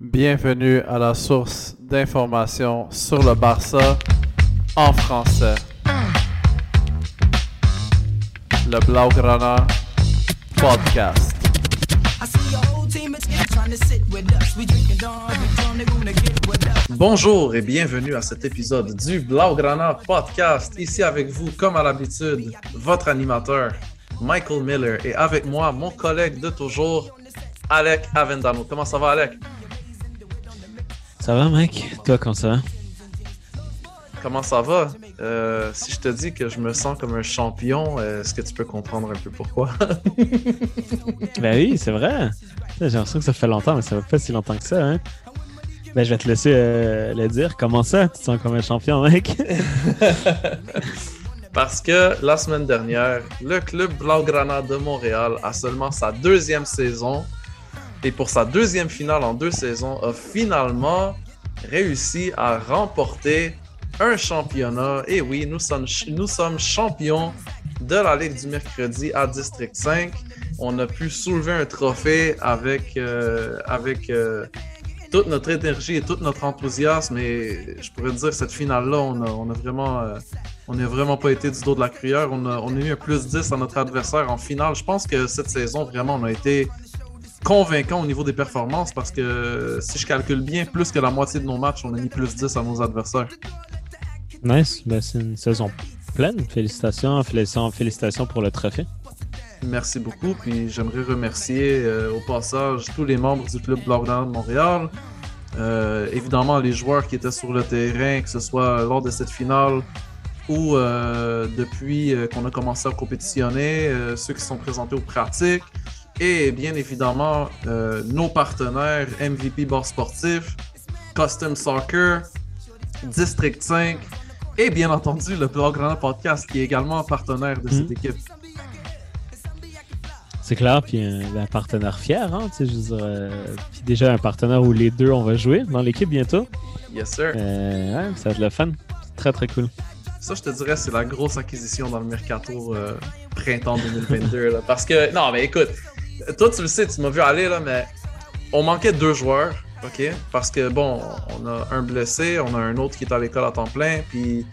Bienvenue à la source d'informations sur le Barça en français. Le Blaugrana Podcast. Bonjour et bienvenue à cet épisode du Blaugrana Podcast. Ici avec vous, comme à l'habitude, votre animateur Michael Miller et avec moi, mon collègue de toujours, Alec Avendano. Comment ça va, Alec? Ça va, mec? Toi, comment ça va? Comment ça va? Euh, si je te dis que je me sens comme un champion, est-ce que tu peux comprendre un peu pourquoi? ben oui, c'est vrai. J'ai l'impression que ça fait longtemps, mais ça va pas si longtemps que ça. Hein? Ben, je vais te laisser euh, le dire. Comment ça? Tu te sens comme un champion, mec? Parce que la semaine dernière, le club Blaugrana de Montréal a seulement sa deuxième saison et pour sa deuxième finale en deux saisons a finalement réussi à remporter un championnat. Et oui, nous sommes, champions de la Ligue du mercredi à District 5. On a pu soulever un trophée avec, euh, avec euh, toute notre énergie et tout notre enthousiasme. Et je pourrais dire, cette finale-là, on a, on a vraiment... Euh, on n'a vraiment pas été du dos de la cuillère. On a, on a eu un plus 10 à notre adversaire en finale. Je pense que cette saison, vraiment, on a été convaincant au niveau des performances parce que si je calcule bien, plus que la moitié de nos matchs, on a mis plus 10 à nos adversaires. Nice, ben, c'est une saison pleine. Félicitations, félicitations, félicitations pour le trophée. Merci beaucoup. Puis j'aimerais remercier euh, au passage tous les membres du club Blaugrana de Montréal. Euh, évidemment, les joueurs qui étaient sur le terrain, que ce soit lors de cette finale ou euh, depuis qu'on a commencé à compétitionner, ceux qui sont présentés aux pratiques et bien évidemment nos partenaires MVP Bar Sportif, Custom Soccer, District 5 et bien entendu le Blaugrana Podcast qui est également partenaire de cette hmm. équipe. C'est clair, puis un, partenaire fier, hein, tu sais, je veux dire, euh, puis déjà un partenaire où les deux on va jouer dans l'équipe bientôt. Yes sir. Euh, ça va être le fun, très très cool. Ça, je te dirais, c'est la grosse acquisition dans le mercato euh, printemps 2022, là, parce que non, mais écoute, toi tu le sais, tu m'as vu aller là, mais on manquait deux joueurs, ok, parce que bon, on a un blessé, on a un autre qui est à l'école à temps plein, puis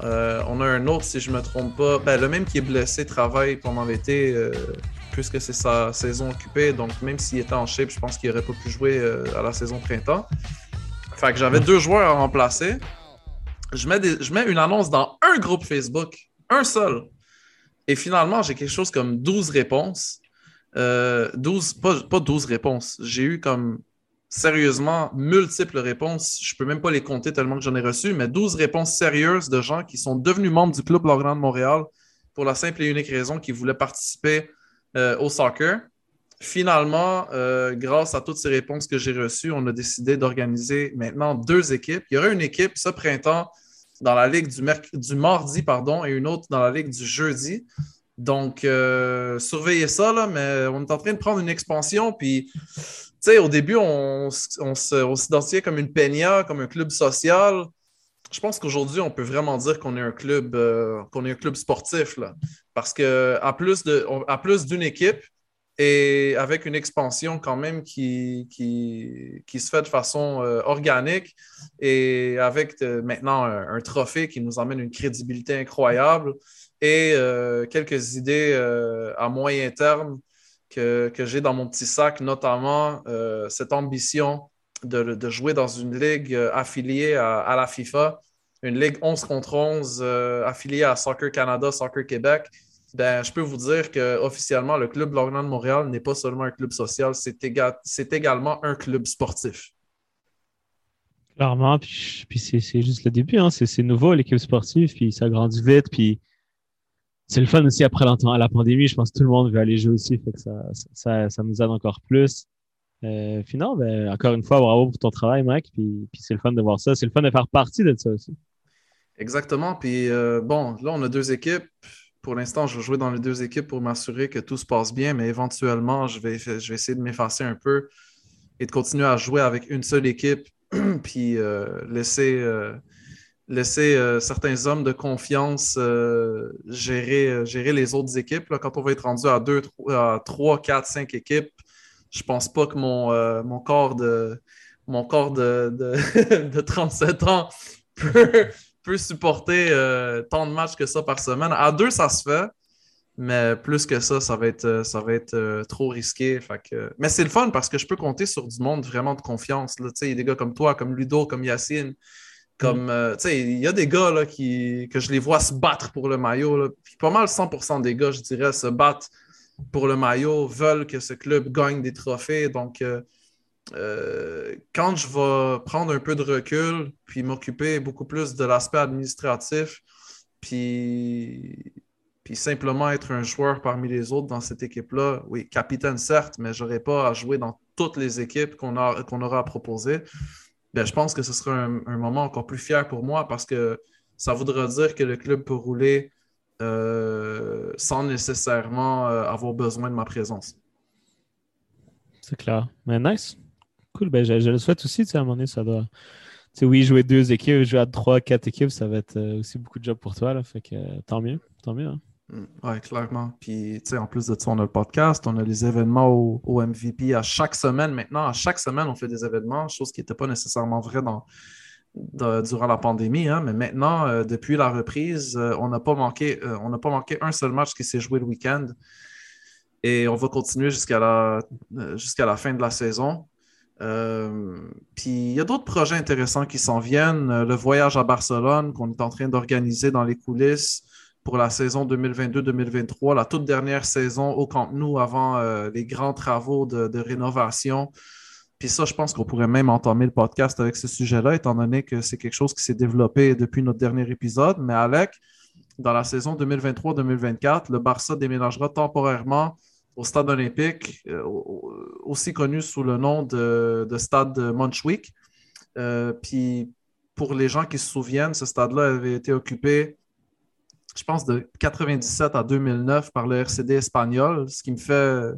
on a un autre, si je me trompe pas, ben, le même qui est blessé travaille pendant l'été puisque c'est sa saison occupée. Donc, même s'il était en shape, je pense qu'il n'aurait pas pu jouer euh, à la saison printemps. Fait que j'avais deux joueurs à remplacer. Je mets, je mets une annonce dans un groupe Facebook, un seul. Et finalement, j'ai quelque chose comme 12 réponses. 12, euh, pas, pas 12 réponses. J'ai eu comme sérieusement multiples réponses. Je peux même pas les compter tellement que j'en ai reçu, mais 12 réponses sérieuses de gens qui sont devenus membres du Club Lorient de Montréal pour la simple et unique raison qu'ils voulaient participer euh, au soccer. Finalement, euh, grâce à toutes ces réponses que j'ai reçues, on a décidé d'organiser maintenant deux équipes. Il y aura une équipe ce printemps dans la ligue du, du mardi pardon, et une autre dans la ligue du jeudi. Donc, euh, surveillez ça, mais on est en train de prendre une expansion. Puis, tu sais, au début, on, s'identifiait comme une peña, comme un club social je pense qu'aujourd'hui, on peut vraiment dire qu'on est un club, euh, un sportif. Parce qu'à plus plus d'une équipe et avec une expansion quand même qui, se fait de façon euh, organique et avec maintenant un, trophée qui nous emmène une crédibilité incroyable et quelques idées à moyen terme que, que j'ai dans mon petit sac, notamment cette ambition de, jouer dans une ligue euh, affiliée à, la FIFA, une ligue 11 contre 11 euh, affiliée à Soccer Canada, Soccer Québec, ben, je peux vous dire qu'officiellement, le club Lorient de Montréal n'est pas seulement un club social, c'est également un club sportif. Clairement, puis, c'est juste le début, hein. c'est nouveau l'équipe sportive, puis ça grandit vite, puis c'est le fun aussi après la pandémie, je pense que tout le monde veut aller jouer aussi, fait que ça, ça, ça nous aide encore plus. Euh, non, ben, encore une fois, bravo pour ton travail, Mike. Puis, puis c'est le fun de voir ça. C'est le fun de faire partie de ça aussi. Exactement. Puis euh, bon, là, on a deux équipes. Pour l'instant, je vais jouer dans les deux équipes pour m'assurer que tout se passe bien, mais éventuellement, je vais, je vais essayer de m'effacer un peu et de continuer à jouer avec une seule équipe, puis euh, laisser, euh, laisser euh, certains hommes de confiance euh, gérer, euh, gérer les autres équipes. Quand on va être rendu à 2, 3, 4, 5 équipes, je pense pas que mon, corps de mon corps de, de, de 37 ans peut, supporter tant de matchs que ça par semaine. À deux, ça se fait, mais plus que ça, ça va être, trop risqué. Mais c'est le fun parce que je peux compter sur du monde vraiment de confiance. Là. Il y a des gars comme toi, comme Ludo, comme Yacine. Comme, euh, tu sais, il y a des gars là, qui, que je les vois se battre pour le maillot. là. Puis pas mal 100% des gars, je dirais, se battent pour le maillot, veulent que ce club gagne des trophées. Donc, euh, euh, quand je vais prendre un peu de recul, puis m'occuper beaucoup plus de l'aspect administratif, puis, puis simplement être un joueur parmi les autres dans cette équipe-là, oui, capitaine certes, mais je n'aurai pas à jouer dans toutes les équipes qu'on aura à proposer. Ben, je pense que ce sera un, moment encore plus fier pour moi parce que ça voudra dire que le club peut rouler euh, sans nécessairement euh, avoir besoin de ma présence. C'est clair. Mais nice. Cool. Ben, je, le souhaite aussi. À un moment donné, ça doit. Oui, jouer deux équipes, jouer à trois, quatre équipes, ça va être euh, aussi beaucoup de job pour toi. Là, fait que tant mieux. Tant mieux. hein. Oui, clairement. Puis, tu sais, en plus de ça, on a le podcast, on a les événements au, MVP à chaque semaine. Maintenant, à chaque semaine, on fait des événements, chose qui n'était pas nécessairement vrai dans, de- durant la pandémie. hein. Mais maintenant, euh, depuis la reprise, euh, on n'a pas manqué, euh, on n'a pas manqué un seul match qui s'est joué le week-end. Et on va continuer jusqu'à la, fin de la saison. Puis il y a d'autres projets intéressants qui s'en viennent. Le voyage à Barcelone qu'on est en train d'organiser dans les coulisses pour la saison 2022-2023, la toute dernière saison au Camp Nou avant euh, les grands travaux de, rénovation. Puis ça, je pense qu'on pourrait même entamer le podcast avec ce sujet-là, étant donné que c'est quelque chose qui s'est développé depuis notre dernier épisode. Mais Alec, dans la saison 2023-2024, le Barça déménagera temporairement au stade olympique, euh, au- aussi connu sous le nom de, de stade de Montjuic. Euh, puis pour les gens qui se souviennent, ce stade-là avait été occupé, je pense, de 97 à 2009 par le RCD espagnol, ce qui me fait,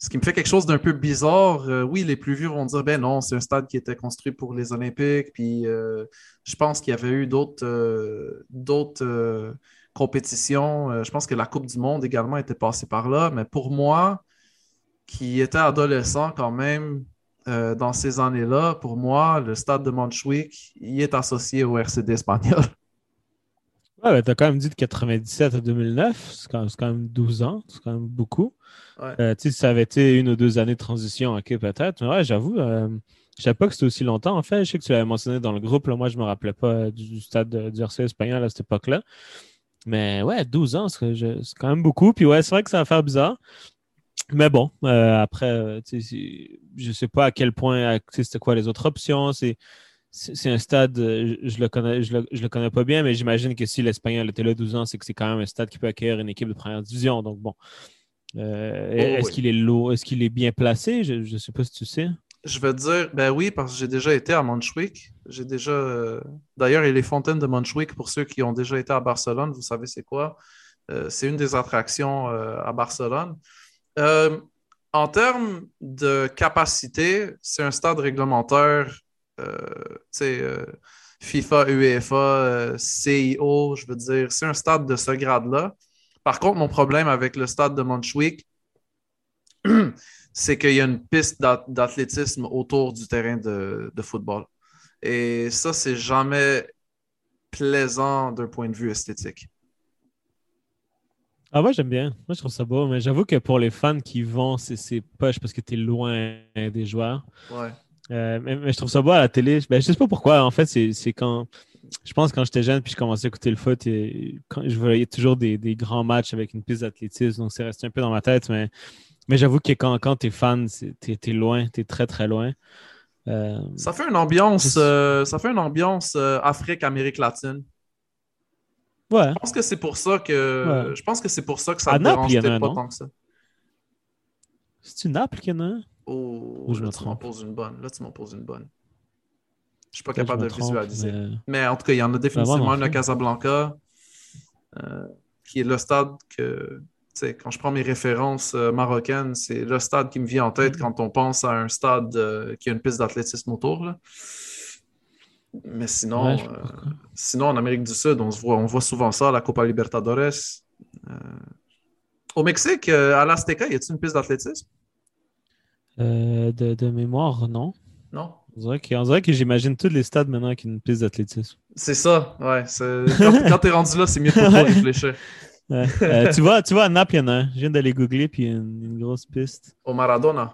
ce qui me fait quelque chose d'un peu bizarre. Euh, oui, les plus vieux vont dire, ben non, c'est un stade qui était construit pour les Olympiques. Puis euh, je pense qu'il y avait eu d'autres euh, compétitions. Je pense que la Coupe du Monde également était passée par là. Mais pour moi, qui était adolescent quand même dans ces années-là, pour moi, le stade de Montjuic, il est associé au RCD espagnol. Ouais, ben, t'as quand même dit de 97 à 2009. C'est quand, même 12 ans. C'est quand même beaucoup. Ouais. Euh, tu ça avait été une ou deux années de transition, ok, peut-être. Mais ouais, j'avoue, euh, je savais pas que c'était aussi longtemps. En fait, je sais que tu l'avais mentionné dans le groupe. Là, moi, je me rappelais pas du, du stade de- du RC espagnol à cette époque-là. Mais ouais, 12 ans, c'est quand même beaucoup. Puis ouais, c'est vrai que ça va faire bizarre. Mais bon, euh, après, euh, tu je sais pas à quel point, tu c'était quoi les autres options. C'est c'est un stade, euh, je, le connais, je le, je le connais pas bien, mais j'imagine que si l'Espagnol était là 12 ans, c'est que c'est quand même un stade qui peut accueillir une équipe de première division. Donc bon. Euh, est-ce oui. qu'il est lourd, est-ce qu'il est bien placé? Je ne sais pas si tu sais. Je veux dire, ben oui, parce que j'ai déjà été à Montjuic. J'ai déjà. euh, D'ailleurs, il y a les fontaines de Montjuic pour ceux qui ont déjà été à Barcelone. Vous savez c'est quoi? Euh, c'est une des attractions à Barcelone. En termes de capacité, c'est un stade réglementaire, euh, tu sais, euh, FIFA, UEFA, euh, CIO, je veux dire, c'est un stade de ce grade-là. Par contre, mon problème avec le stade de Montjuic, c'est qu'il y a une piste d'ath- d'athlétisme autour du terrain de, de football. Et ça, c'est jamais plaisant d'un point de vue esthétique. Ah, moi, j'aime bien. Moi, je trouve ça beau, mais j'avoue que pour les fans qui vont, c'est c'est poche parce que tu es loin des joueurs. Ouais. Euh, mais, mais je trouve ça beau à la télé. Ben, je sais pas pourquoi. En fait, c'est c'est quand. Je pense quand j'étais jeune puis je commençais à écouter le foot, et quand, je voyais toujours des, des grands matchs avec une piste d'athlétisme. Donc, c'est resté un peu dans ma tête. Mais, mais j'avoue que quand, quand tu es fan, tu es, loin. Tu es très, très loin. Euh, Ça fait une ambiance, C'est- euh, ça fait une ambiance euh, Afrique-Amérique latine. ouais. Je pense que c'est pour ça que Ouais. je pense que c'est pour ça que ça dérange un, pas tant que ça. C'est-tu Naples qu'il y en a un? Oh, Ou je là, me tu m'en poses une bonne. Là, tu m'en poses une bonne. Je suis pas Peut-être capable de trompe, visualiser. mais- Mais en tout cas, il y en a définitivement non un à. Casablanca, euh, qui est le stade que, tu sais, quand je prends mes références euh, marocaines, c'est le stade qui me vient en tête Mm. quand on pense à un stade euh, qui a une piste d'athlétisme autour. là. Mais sinon, Ouais, sinon, en Amérique du Sud, on, se voit, on voit souvent ça, la Copa Libertadores. Au Mexique, à l'Azteca, y a-t-il une piste d'athlétisme? Euh, de, de mémoire, non. Non? On dirait que, on dirait que j'imagine tous les stades maintenant avec une piste d'athlétisme. C'est ça, ouais. Quand, quand t'es rendu là, c'est mieux de pas réfléchir. Ouais. Euh, tu, vois, tu vois, à Naples, il y en a un. Je viens d'aller googler, puis une, une grosse piste. Au Maradona.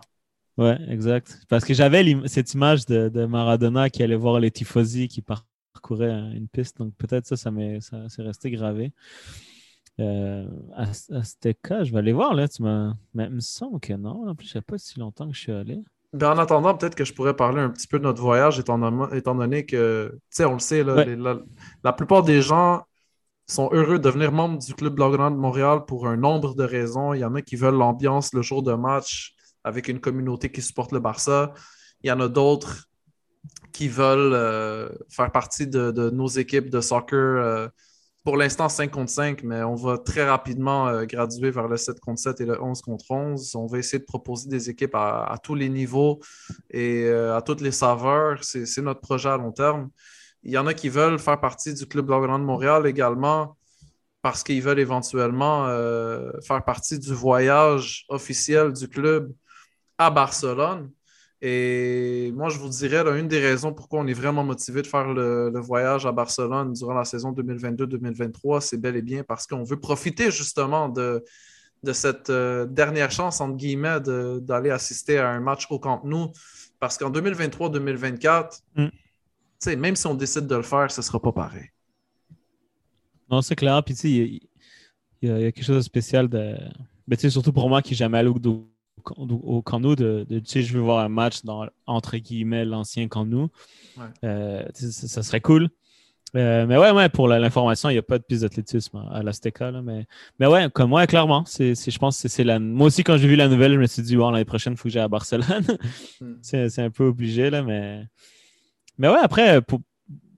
Ouais, exact. Parce que j'avais cette image de, de Maradona qui allait voir les tifosi qui parcouraient euh, une piste. Donc peut-être ça, ça m'est ça, c'est resté gravé. Euh, Az- Azteca, je vais aller voir là. Tu m'as... Mais il me semble que non. En plus, je sais pas si longtemps que je suis allé. Ben, en attendant, peut-être que je pourrais parler un petit peu de notre voyage, étant, donné que, tu sais, on le sait, là, Ouais. les- la, la plupart des gens sont heureux de devenir membres du Club Blaugrana de Montréal pour un nombre de raisons. Il y en a qui veulent l'ambiance le jour de match avec une communauté qui supporte le Barça. Il y en a d'autres qui veulent euh, faire partie de, de nos équipes de soccer. euh, pour l'instant, 5 contre 5, mais on va très rapidement euh, graduer vers le 7 contre 7 et le 11 contre 11. On va essayer de proposer des équipes à, tous les niveaux et euh, à toutes les saveurs. C'est notre projet à long terme. Il y en a qui veulent faire partie du Club Blaugrana de Montréal également parce qu'ils veulent éventuellement euh, faire partie du voyage officiel du club à Barcelone. Et moi, je vous dirais, là, une des raisons pourquoi on est vraiment motivé de faire le, le voyage à Barcelone durant la saison 2022-2023, c'est bel et bien parce qu'on veut profiter justement de, de cette euh, dernière chance, entre guillemets, d'aller assister à un match au Camp Nou. Parce qu'en 2023-2024, Mm. même si on décide de le faire, ce ne sera pas pareil. Non, c'est clair. Puis, il y, y a- il y a quelque chose de spécial de. Ben, surtout pour moi qui n'ai jamais allé au, au, Camp Nou, de, de- tu sais, je veux voir un match dans, entre guillemets, l'ancien Camp Nou. Ouais. Euh, ça, ça serait cool. Euh, mais ouais, ouais, pour l'information, il n'y a pas de piste d'athlétisme à l'Azteca. Mais, mais ouais, comme moi, clairement, c'est, je pense que c'est, la. Moi aussi, quand j'ai vu la nouvelle, je me suis dit, wow, l'année prochaine, il faut que j'aille à Barcelone. Mm. c'est, c'est un peu obligé, là, mais. Mais ouais, après, pour...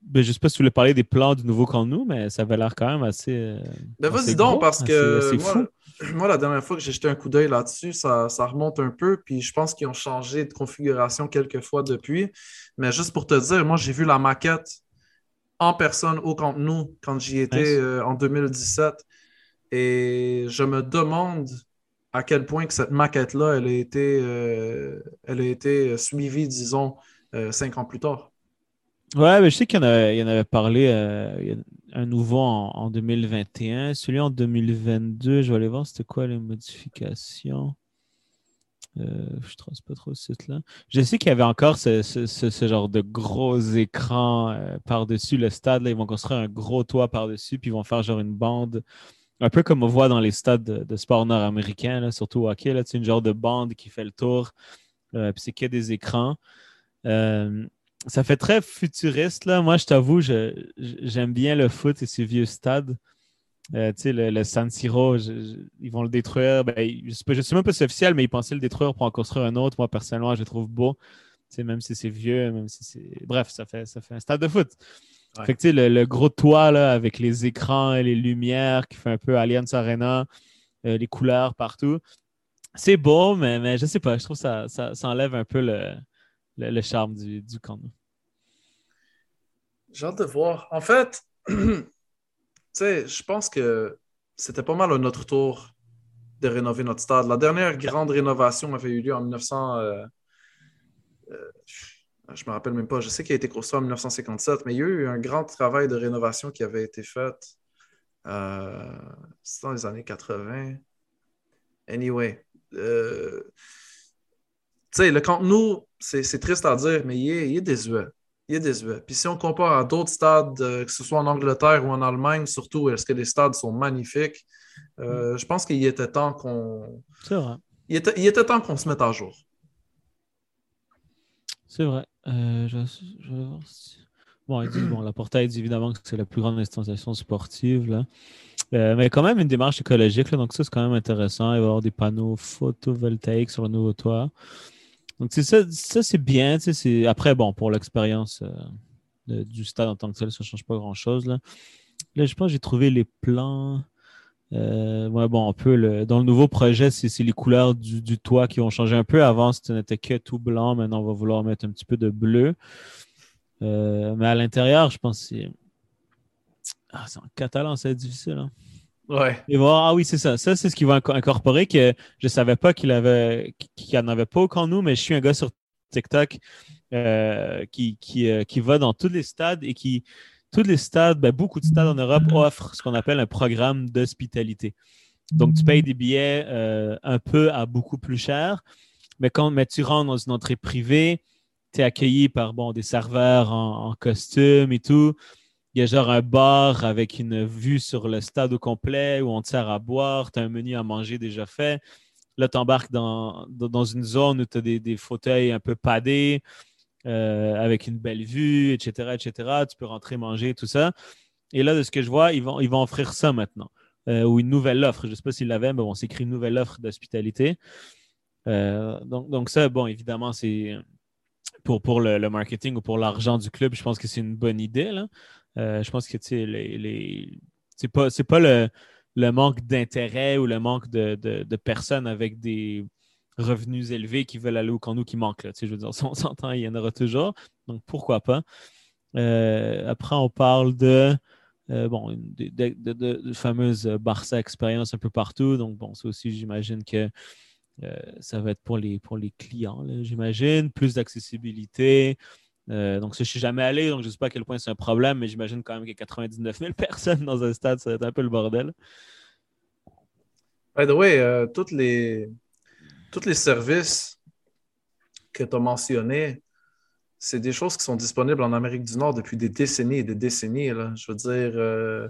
ben, je sais pas si tu voulais parler des plans du nouveau Camp Nou, mais ça avait l'air quand même assez. euh, Ben vas-y donc, gros, parce que assez moi, fou. moi, la dernière fois que j'ai jeté un coup d'œil là-dessus, ça, ça remonte un peu, puis je pense qu'ils ont changé de configuration quelques fois depuis. Mais juste pour te dire, moi, j'ai vu la maquette en personne au Camp Nou quand j'y étais Nice. euh, en 2017. Et je me demande à quel point que cette maquette-là, elle a été, euh, elle a été suivie, disons, euh, cinq ans plus tard. Ouais, mais je sais qu'il y en avait, y parlé euh, y a un nouveau en, en 2021. Celui en 2022, je vais aller voir c'était quoi les modifications. Euh, je ne trace pas trop ce site-là. Je sais qu'il y avait encore ce, ce- ce- genre de gros écran euh, par-dessus le stade. Là. Ils vont construire un gros toit par-dessus, puis ils vont faire genre une bande, un peu comme on voit dans les stades de, sport nord-américain, surtout au hockey. C'est une genre de bande qui fait le tour, puis c'est que des écrans. Ça fait très futuriste. Là. Moi, je t'avoue, j'aime bien le foot et ces vieux stades. Euh, tu sais, le, le San Siro, je- je- ils vont le détruire. Ben, je ne sais, même pas si c'est officiel, mais ils pensaient le détruire pour en construire un autre. Moi, personnellement, je le trouve beau. Tu sais, même si c'est vieux, même si c'est. Bref, ça fait, ça fait un stade de foot. Ouais. Fait que, tu sais, le, le gros toit là, avec les écrans et les lumières qui fait un peu Allianz Arena, euh, les couleurs partout. C'est beau, mais, mais je sais pas, je trouve que ça, ça, ça enlève un peu le, le, charme du, du. J'ai hâte de voir. En fait, tu je pense que c'était pas mal à notre tour de rénover notre stade. La dernière grande rénovation avait eu lieu en 1900. euh, euh, je me rappelle même pas. Je sais qu'il a été construit en 1957, mais il y a eu un grand travail de rénovation qui avait été fait. Euh, dans les années 80. Anyway. Tu sais, le Nou, c'est triste à dire, mais il est, il est désuet. Il est désuet. Puis si on compare à d'autres stades, euh, que ce soit en Angleterre ou en Allemagne, surtout, est-ce que les stades sont magnifiques? Euh, je pense qu'il était temps qu'on. C'est vrai. Il était, il était temps qu'on se mette à jour. C'est vrai. Euh, je, je vais voir si- Bon, ils disent, bon, la portail dit évidemment que c'est la plus grande installation sportive. Là. Euh, mais quand même une démarche écologique. Là, donc ça, c'est quand même intéressant. Il va y avoir des panneaux photovoltaïques sur le nouveau toit. Donc, ça, ça c'est bien. Après, bon, pour l'expérience euh, du stade en tant que tel, ça ne change pas grand-chose. Là. là, je pense que j'ai trouvé les plans. Euh, bon, un peu dans le nouveau projet, c'est les couleurs du, toit qui ont changé un peu. Avant, ce n'était que tout blanc. Maintenant, on va vouloir mettre un petit peu de bleu. Euh, mais à l'intérieur, je pense que c'est. Ah, en catalan, c'est difficile. Hein? Et voir, ah oui, c'est ça. Ça, c'est ce qu'il va incorporer que je savais pas qu'il avait qu'il en avait pas au nous, mais je suis un gars sur TikTok euh, qui, qui, qui va dans tous les stades et qui tous les stades, ben, beaucoup de stades en Europe offrent ce qu'on appelle un programme d'hospitalité. Donc, tu payes des billets euh, un peu à beaucoup plus cher, mais quand tu rentres dans une entrée privée, tu es accueilli par bon, des serveurs en, costume et tout. Il y a genre un bar avec une vue sur le stade au complet où on te sert à boire, tu as un menu à manger déjà fait. Là, tu embarques dans, dans, une zone où tu as des, des, fauteuils un peu padés. Euh, avec une belle vue, etc., etc. Tu peux rentrer manger, tout ça. Et là, de ce que je vois, ils vont, ils vont offrir ça maintenant. Euh, ou une nouvelle offre. Je ne sais pas s'ils l'avaient, mais bon, c'est écrit une nouvelle offre d'hospitalité. Euh, donc, donc, ça, bon, évidemment, c'est pour, pour le, marketing ou pour l'argent du club, je pense que c'est une bonne idée. Là. Je pense que les, les... c'est pas, pas le, manque d'intérêt ou le manque de, personnes avec des, revenus élevés qui veulent aller au camp qui manquent. Là. je veux dire, si on s'entend, il y en aura toujours. Donc, pourquoi pas? Euh, après, on parle de, euh, bon, de, fameuses Barça expérience un peu partout. Donc, bon, ça aussi, j'imagine que euh, ça va être pour les, pour les clients, j'imagine. Plus d'accessibilité. Donc, ça, je ne suis jamais allé, donc je ne sais pas à quel point c'est un problème, mais j'imagine quand même qu'il y a 99 000 personnes dans un stade, ça va être un peu le bordel. By the way, toutes les, tous les services que tu as mentionnés, c'est des choses qui sont disponibles en Amérique du Nord depuis des décennies et des décennies. Je veux dire, euh,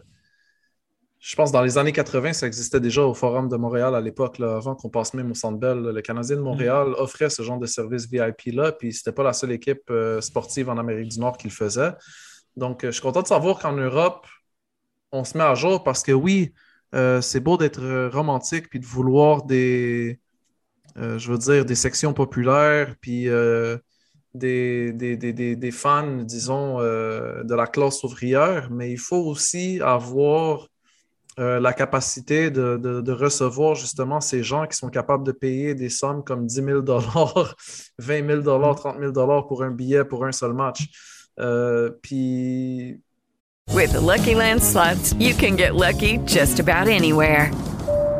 je pense dans les années 80, ça existait déjà au Forum de Montréal à l'époque, avant qu'on passe même au Centre Bell. Le Canadien de Montréal mm. offrait ce genre de service VIP-là, puis c'était pas la seule équipe euh, sportive en Amérique du Nord qui le faisait. Donc, euh, je suis content de savoir qu'en Europe, on se met à jour parce que oui, c'est beau d'être romantique puis de vouloir des, euh, je veux dire, des sections populaires, puis euh, des, des, fans, disons, euh, de la classe ouvrière, mais il faut aussi avoir la capacité de, recevoir justement ces gens qui sont capables de payer des sommes comme 10 000 20 000 30 000 pour un billet pour un seul match. puis. With Lucky Land slots, you can get lucky just about anywhere.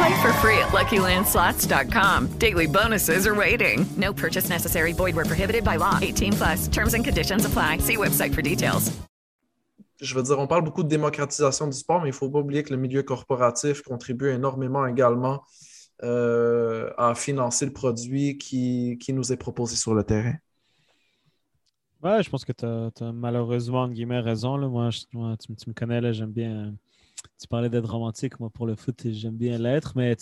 Play for free at LuckyLandSlots.com. Daily bonuses are waiting. No purchase necessary. Void were prohibited by law. 18 plus. Terms and conditions apply. See website for details. Je veux dire, on parle beaucoup de démocratisation du sport, mais il ne faut pas oublier que le milieu corporatif contribue énormément également euh, à financer le produit qui, qui nous est proposé sur le terrain. Ouais, je pense que tu as, malheureusement, en guillemets, raison. Là. Moi, tu, tu, me connais, j'aime bien tu parlais d'être romantique, moi pour le foot, j'aime bien l'être, mais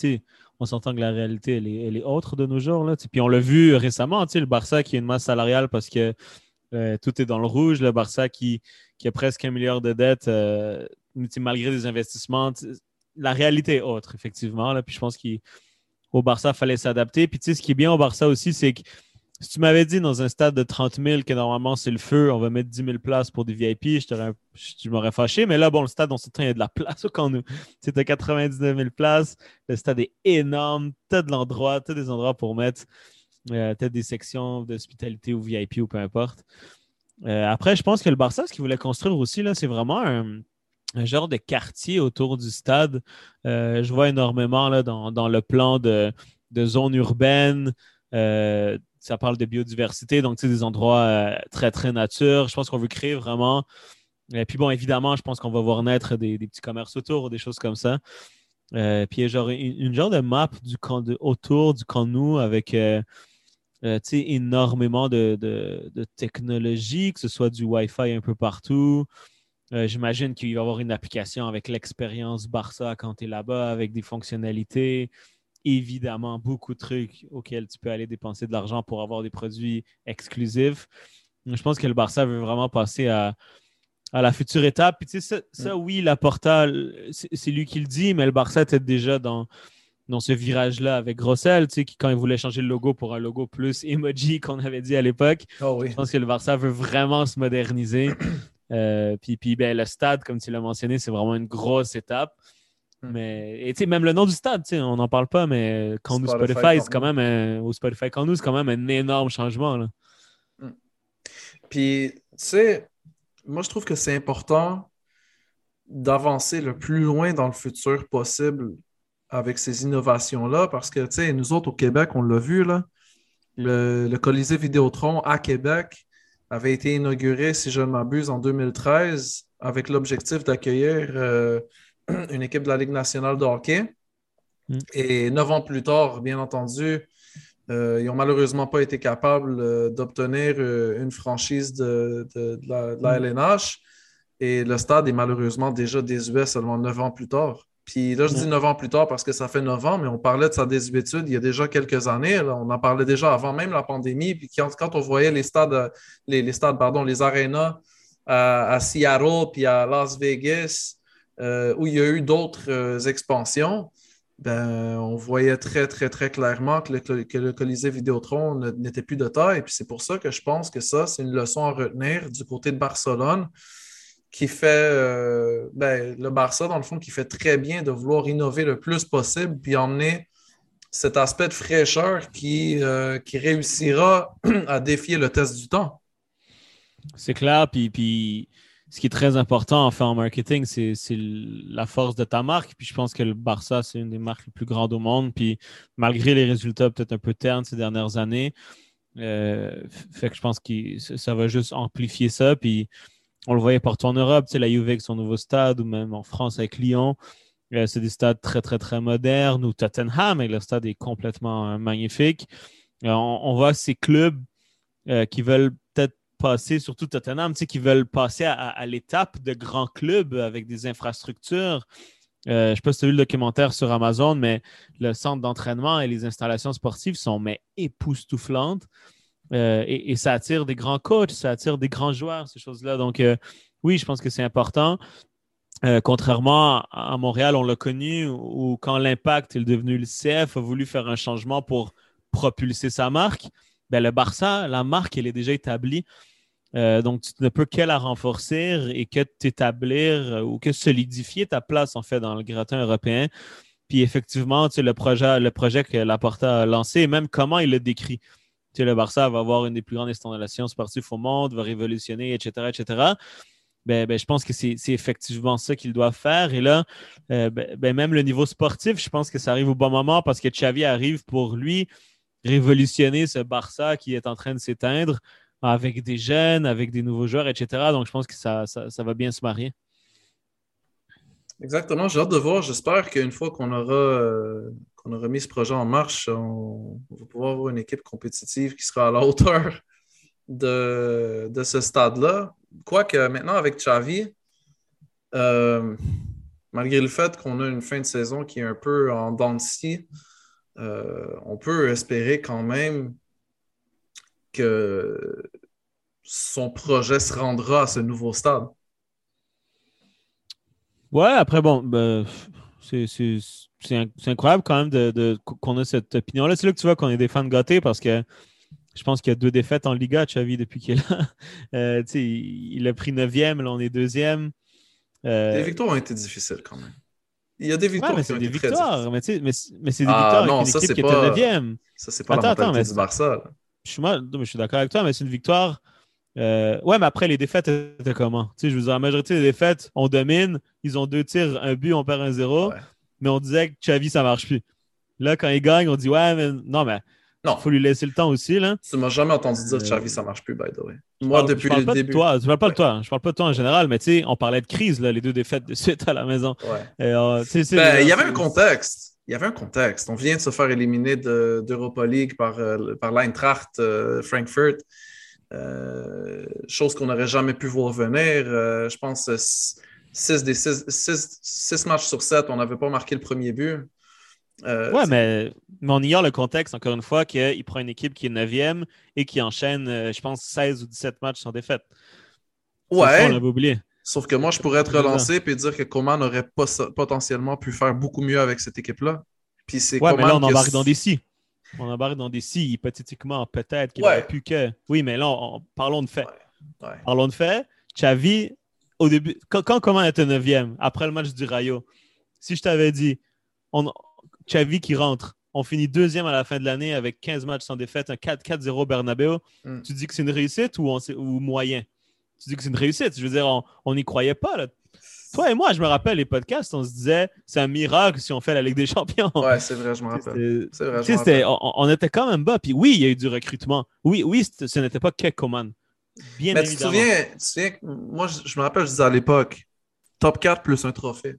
on s'entend que la réalité, elle est, autre de nos jours. Là, puis on l'a vu récemment, le Barça qui a une masse salariale parce que euh, tout est dans le rouge, le Barça qui, qui a presque un milliard de dettes, euh, malgré des investissements. La réalité est autre, effectivement. Là, puis je pense qu'au Barça, il fallait s'adapter. Puis ce qui est bien au Barça aussi, c'est que si tu m'avais dit dans un stade de 30 000 que normalement c'est le feu, on va mettre 10 000 places pour des VIP, je, m'aurais fâché. Mais là, bon, le stade, on s'entend, il y a de la place au nous. C'était 99 000 places. Le stade est énorme. Tu as de l'endroit, tu as des endroits pour mettre. Euh, tu as des sections d'hospitalité ou VIP ou peu importe. Euh, après, je pense que le Barça, ce qu'il voulait construire aussi, là, c'est vraiment un, genre de quartier autour du stade. Euh, je vois énormément là, dans, dans le plan de de zones urbaines. Euh, ça parle de biodiversité, donc des endroits euh, très, très nature. Je pense qu'on veut créer vraiment. Et puis bon, évidemment, je pense qu'on va voir naître des, petits commerces autour ou des choses comme ça. Euh, puis genre une, genre de map du camp de, autour du camp nous avec énormément de, de, de technologie, que ce soit du Wi-Fi un peu partout. J'imagine qu'il va y avoir une application avec l'expérience Barça quand tu es là-bas, avec des fonctionnalités évidemment beaucoup de trucs auxquels tu peux aller dépenser de l'argent pour avoir des produits exclusifs. Je pense que le Barça veut vraiment passer à, la future étape. Puis tu sais, ça, mm. oui, la Porta, c'est lui qui le dit, mais le Barça était déjà dans, dans ce virage-là avec Grossel, tu sais, qui, quand il voulait changer le logo pour un logo plus emoji qu'on avait dit à l'époque. Oh Je pense que le Barça veut vraiment se moderniser. Euh, puis puis ben, le stade, comme tu l'as mentionné, c'est vraiment une grosse étape. Hmm. Mais et, même le nom du stade, on n'en parle pas, mais quand nous Spotify, c'est quand même un, au Spotify quand nous, c'est quand même un énorme changement. Là. Hmm. Puis, tu sais, moi je trouve que c'est important d'avancer le plus loin dans le futur possible avec ces innovations-là, parce que, tu sais, nous autres au Québec, on l'a vu, là, le, le Colisée Vidéotron à Québec avait été inauguré, si je ne m'abuse, en 2013, avec l'objectif d'accueillir euh, une équipe de la Ligue nationale de hockey. Mm. Et neuf ans plus tard, bien entendu, euh, ils n'ont malheureusement pas été capables euh, d'obtenir euh, une franchise de, la, LNH. Mm. Et le stade est malheureusement déjà désuet seulement neuf ans plus tard. Puis là, je dis mm. neuf ans plus tard parce que ça fait neuf ans, mais on parlait de sa désuétude il y a déjà quelques années. On en parlait déjà avant même la pandémie. Puis quand, on voyait les stades, les, stades, pardon, les arénas à, à Seattle puis à Las Vegas, euh, où il y a eu d'autres euh, expansions, ben, on voyait très, très, très clairement que le, Colisée Vidéotron n'était plus de taille. Puis c'est pour ça que je pense que ça, c'est une leçon à retenir du côté de Barcelone, qui fait euh, ben, le Barça, dans le fond, qui fait très bien de vouloir innover le plus possible, puis emmener cet aspect de fraîcheur qui, qui réussira à défier le test du temps. C'est clair, puis, puis ce qui est très important en fait en marketing, c'est la force de ta marque. Puis je pense que le Barça, c'est une des marques les plus grandes au monde. Puis malgré les résultats peut-être un peu ternes ces dernières années, euh, fait que je pense que ça va juste amplifier ça. Puis on le voyait partout en Europe, tu la Juve avec son nouveau stade, ou même en France avec Lyon. Euh, c'est des stades très, très, très modernes. Ou Tottenham, et le stade est complètement euh, magnifique. on, voit ces clubs qui veulent passer, surtout Tottenham, tu sais, qui veulent passer à, l'étape de grands clubs avec des infrastructures. Euh, je ne sais pas si tu as vu le documentaire sur Amazon, mais le centre d'entraînement et les installations sportives sont mais époustouflantes. Euh, et, ça attire des grands coachs, ça attire des grands joueurs, ces choses-là. Donc, euh, oui, je pense que c'est important. contrairement à Montréal, on l'a connu, où quand l'Impact est devenu le CF, a voulu faire un changement pour propulser sa marque. Ben, le Barça, la marque, elle est déjà établie. Euh, donc, tu ne peux que la renforcer et que t'établir euh, ou que solidifier ta place, en fait, dans le gratin européen. Puis, effectivement, tu le projet, le projet que Laporta a lancé, même comment il le décrit. Tu le Barça va avoir une des plus grandes installations sportives au monde, va révolutionner, etc., etc. Ben, ben, je pense que c'est effectivement ça qu'il doit faire. Et là, euh, ben, ben, même le niveau sportif, je pense que ça arrive au bon moment parce que Xavi arrive pour lui révolutionner ce Barça qui est en train de s'éteindre avec des jeunes, avec des nouveaux joueurs, etc. Donc, je pense que ça, ça, va bien se marier. Exactement, j'ai hâte de voir. J'espère qu'une fois qu'on aura, euh, aura mis ce projet en marche, on, va pouvoir avoir une équipe compétitive qui sera à la hauteur de, de ce stade-là. Quoique maintenant, avec Xavi, euh, malgré le fait qu'on a une fin de saison qui est un peu en dents de scie, euh, on peut espérer quand même que son projet se rendra à ce nouveau stade. Ouais, après, bon, ben, c'est incroyable quand même de, qu'on ait cette opinion-là. C'est là que tu vois qu'on est des fans gâtés parce que je pense qu'il y a deux défaites en Liga, Xavi, depuis qu'il est là. Euh, il a pris neuvième, là, on est deuxième. Euh, Les victoires ont été difficiles quand même. Il y a des victoires. mais c'est des victoires. Mais, mais, mais c'est des ah, victoires non, avec une équipe qui était 9e. Ça, c'est pas attends, la mentalité attends, du Barça. Je suis, je suis d'accord avec toi, mais c'est une victoire. Euh, ouais, mais après, les défaites étaient comment? Tu sais, je veux dire, la majorité des défaites, on domine, ils ont deux tirs, un but, on perd un zéro, mais on disait que Xavi, ça marche plus. Là, quand il gagne, on dit ouais, mais non, mais Non. il faut lui laisser le temps aussi. Là. Tu m'as jamais entendu dire Euh, Xavi, ça marche plus, by the way. Moi, parle- depuis le pas début. De toi, je parle pas Ouais. de toi. Je parle pas de toi en général, mais tu sais, on parlait de crise, là, les deux défaites de suite à la maison. Ouais. Et, euh, tu Ben, il y avait un contexte. Il y avait un contexte. On vient de se faire éliminer de- d'Europa League par, euh, par l'Eintracht euh, Frankfurt. Euh, chose qu'on n'aurait jamais pu voir venir. Euh, je pense 6 des 6 matchs sur 7, on n'avait pas marqué le premier but. Euh, Ouais, mais, mais on ignore le contexte, encore une fois, qu'il prend une équipe qui est 9e et qui enchaîne, je pense, 16 ou 17 matchs sans défaite. Ça, on Ouais, l'avait oublié. Sauf que moi, je pourrais ça. relancé et dire que Coman aurait potentiellement pu faire beaucoup mieux avec cette équipe-là. Puis c'est Ouais, mais là, on embarque dans des si. On embarque dans des si, hypothétiquement, peut-être qu'il Ouais. aurait pu que. Oui, mais là, on- parlons de fait. Ouais. Parlons de fait. Xavi, au début, quand, quand Coman était 9e, après le match du Rayo, si je t'avais dit, on, Xavi qui rentre, on finit deuxième à la fin de l'année avec 15 matchs sans défaite, un 4-4-0 Bernabeu, Mm. tu dis que c'est une réussite ou, on sait- ou moyen? Tu dis que c'est une réussite. Je veux dire, on n'y croyait pas. Là. Toi et moi, je me rappelle les podcasts, on se disait, c'est un miracle si on fait la Ligue des Champions. Ouais, c'est vrai, je me rappelle. C'est vrai, je tu rappelle. on, on était quand même bas. Puis oui, il y a eu du recrutement. Oui, oui, ce n'était pas que Coman. Bien Mais tu te évidemment. souviens, tu te souviens que moi, je, je me rappelle, je disais à l'époque, top 4 plus un trophée.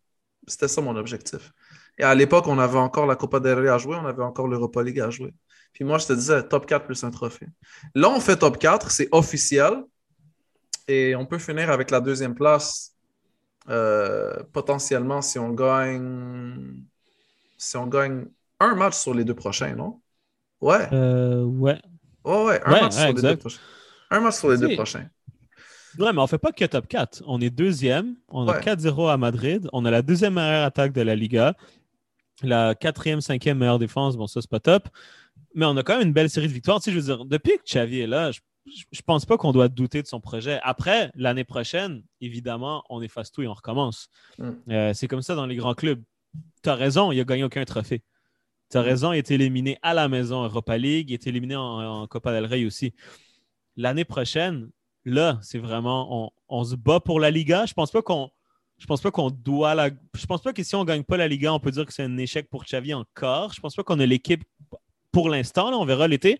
C'était ça mon objectif. Et à l'époque, on avait encore la Copa del Rey à jouer, on avait encore l'Europa League à jouer. Puis moi, je te disais top 4 plus un trophée. Là, on fait top 4, c'est officiel. Et on peut finir avec la deuxième place euh, potentiellement si on gagne si on gagne un match sur les deux prochains, non? Ouais. Euh, ouais. Ouais, ouais, un Ouais, match ouais, sur les deux prochains. Un match sur les deux prochains. Ouais, mais on fait pas que top 4. On est deuxième. On a Ouais. 4-0 à Madrid. On a la deuxième meilleure attaque de la Liga. La quatrième, cinquième meilleure défense. Bon, ça, c'est pas top. Mais on a quand même une belle série de victoires. Tu sais, je veux dire, depuis que Xavi est là, je, je- pense pas qu'on doit douter de son projet. Après, l'année prochaine, évidemment, on efface tout et on recommence. Mm. Euh, c'est comme ça dans les grands clubs. Tu as raison, il a gagné aucun trophée. Tu Mm. as raison, il été éliminé à la maison Europa League, il été éliminé en, en Copa del Rey aussi. L'année prochaine, là, c'est vraiment, on, on se bat pour la Liga. Je pense pas qu'on je pense pas qu'on doit la. Je pense pas que si on gagne pas la Liga, on peut dire que c'est un échec pour Xavi encore. Je pense pas qu'on a l'équipe pour l'instant. là, On verra l'été.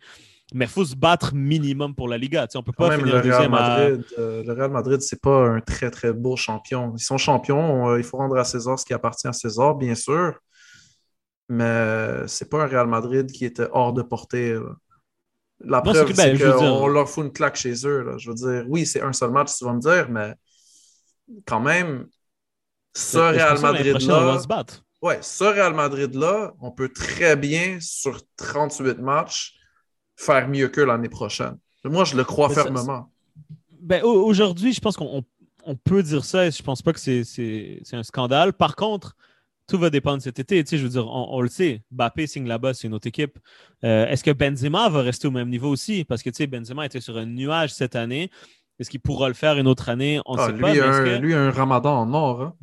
Mais il faut se battre minimum pour la Liga. Tu sais, on peut pas même, finir le Real deuxième à- Madrid, euh, le Real Madrid, c'est pas un très très beau champion. Ils sont champions, euh, il faut rendre à César ce qui appartient à César, bien sûr. Mais c'est pas un Real Madrid qui était hors de portée. là. La Non, preuve, c'est ben, dire- qu'on leur fout une claque chez eux. là. Je veux dire, oui, c'est un seul match, tu vas me dire, mais quand même, ce Mais Real Madrid-là, ouais, ce Real Madrid-là, on peut très bien, sur 38 matchs, faire mieux que l'année prochaine. Moi, je le crois fermement. Ben, au- aujourd'hui, je pense qu'on on- on peut dire ça et je pense pas que c'est- un scandale. Par contre, tout va dépendre cet été. Tu sais, je veux dire, on, on le sait, Bappé signe là-bas, c'est une autre équipe. Euh, Est-ce que Benzema va rester au même niveau aussi? Parce que tu sais, Benzema était sur un nuage cette année. Est-ce qu'il pourra le faire une autre année? On ne Ah, sait lui, pas. Mais, un, que- lui, un ramadan en or. hein?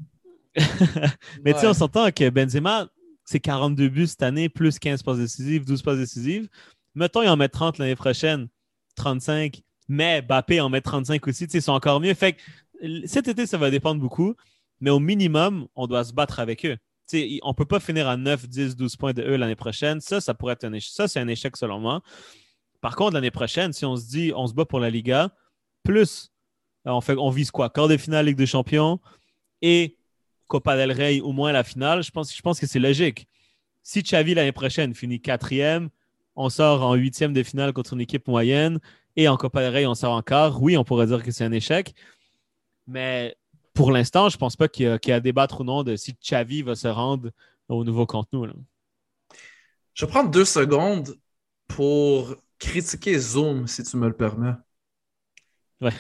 mais tu sais, on s'entend que Benzema, c'est 42 buts cette année, plus 15 passes décisives, 12 passes décisives. Mettons, il en met 30 l'année prochaine, 35. Mais Bappé en met 35 aussi, ils sont encore mieux. Fait cet été, ça va dépendre beaucoup. Mais au minimum, on doit se battre avec eux. On ne peut pas finir à 9, 10, 12 points de eux l'année prochaine. Ça, ça pourrait être un c'est un échec selon moi. Par contre, l'année prochaine, si on se dit on se bat pour la Liga, plus euh, on, fait, on vise quoi? Quart de finale Ligue des Champions et Copa del Rey, au moins la finale, je pense, je pense que c'est logique. Si Xavi l'année prochaine finit quatrième, on sort en huitième de finale contre une équipe moyenne et en Copa del Rey, on sort en quart, oui, on pourrait dire que c'est un échec. Mais pour l'instant, je pense pas qu'il y, a- qu'il y a à débattre ou non de si Xavi va se rendre au nouveau contenu. là. Je vais prendre deux secondes pour critiquer Zoom, si tu me le permets. Ouais.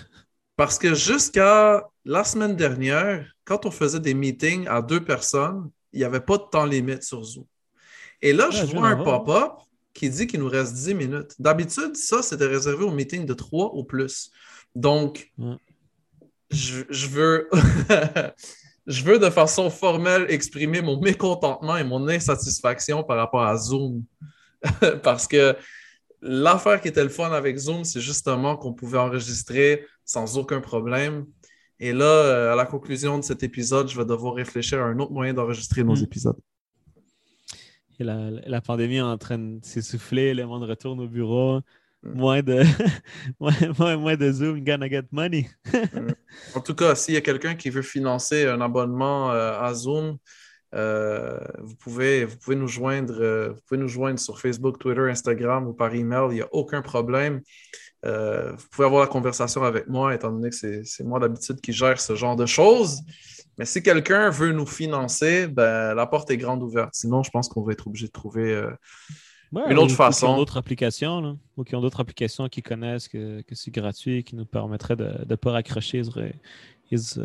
Parce que jusqu'à la semaine dernière, quand on faisait des meetings à deux personnes, il n'y avait pas de temps limite sur Zoom. Et là, je Ouais, je vois un pop-up qui dit qu'il nous reste 10 minutes. D'habitude, ça, c'était réservé aux meetings de 3 ou plus. Donc, je veux... je veux de façon formelle exprimer mon mécontentement et mon insatisfaction par rapport à Zoom. Parce que l'affaire qui était le fun avec Zoom, c'est justement qu'on pouvait enregistrer sans aucun problème. Et là, euh, à la conclusion de cet épisode, je vais devoir réfléchir à un autre moyen d'enregistrer nos Mm. épisodes. Et la, la pandémie est en train de s'essouffler, le monde retourne au bureau. Mm. Moins de, moins, moins- moins de Zoom, gonna get money. En tout cas, s'il y a quelqu'un qui veut financer un abonnement euh, à Zoom, euh, vous pouvez, vous pouvez nous joindre, euh, vous pouvez nous joindre sur Facebook, Twitter, Instagram ou par email. Il n'y a aucun problème. Vous pouvez avoir la conversation avec moi, étant donné que c'est c'est moi d'habitude qui gère ce genre de choses. Mais si quelqu'un veut nous financer, ben, la porte est grande ouverte. Sinon, je pense qu'on va être obligé de trouver euh, Ouais, Une ou- autre ou façon. Qui ont d'autres applications, là. Ou qui ont d'autres applications qui connaissent que, que c'est gratuit, qui nous permettraient de ne pas raccrocher et se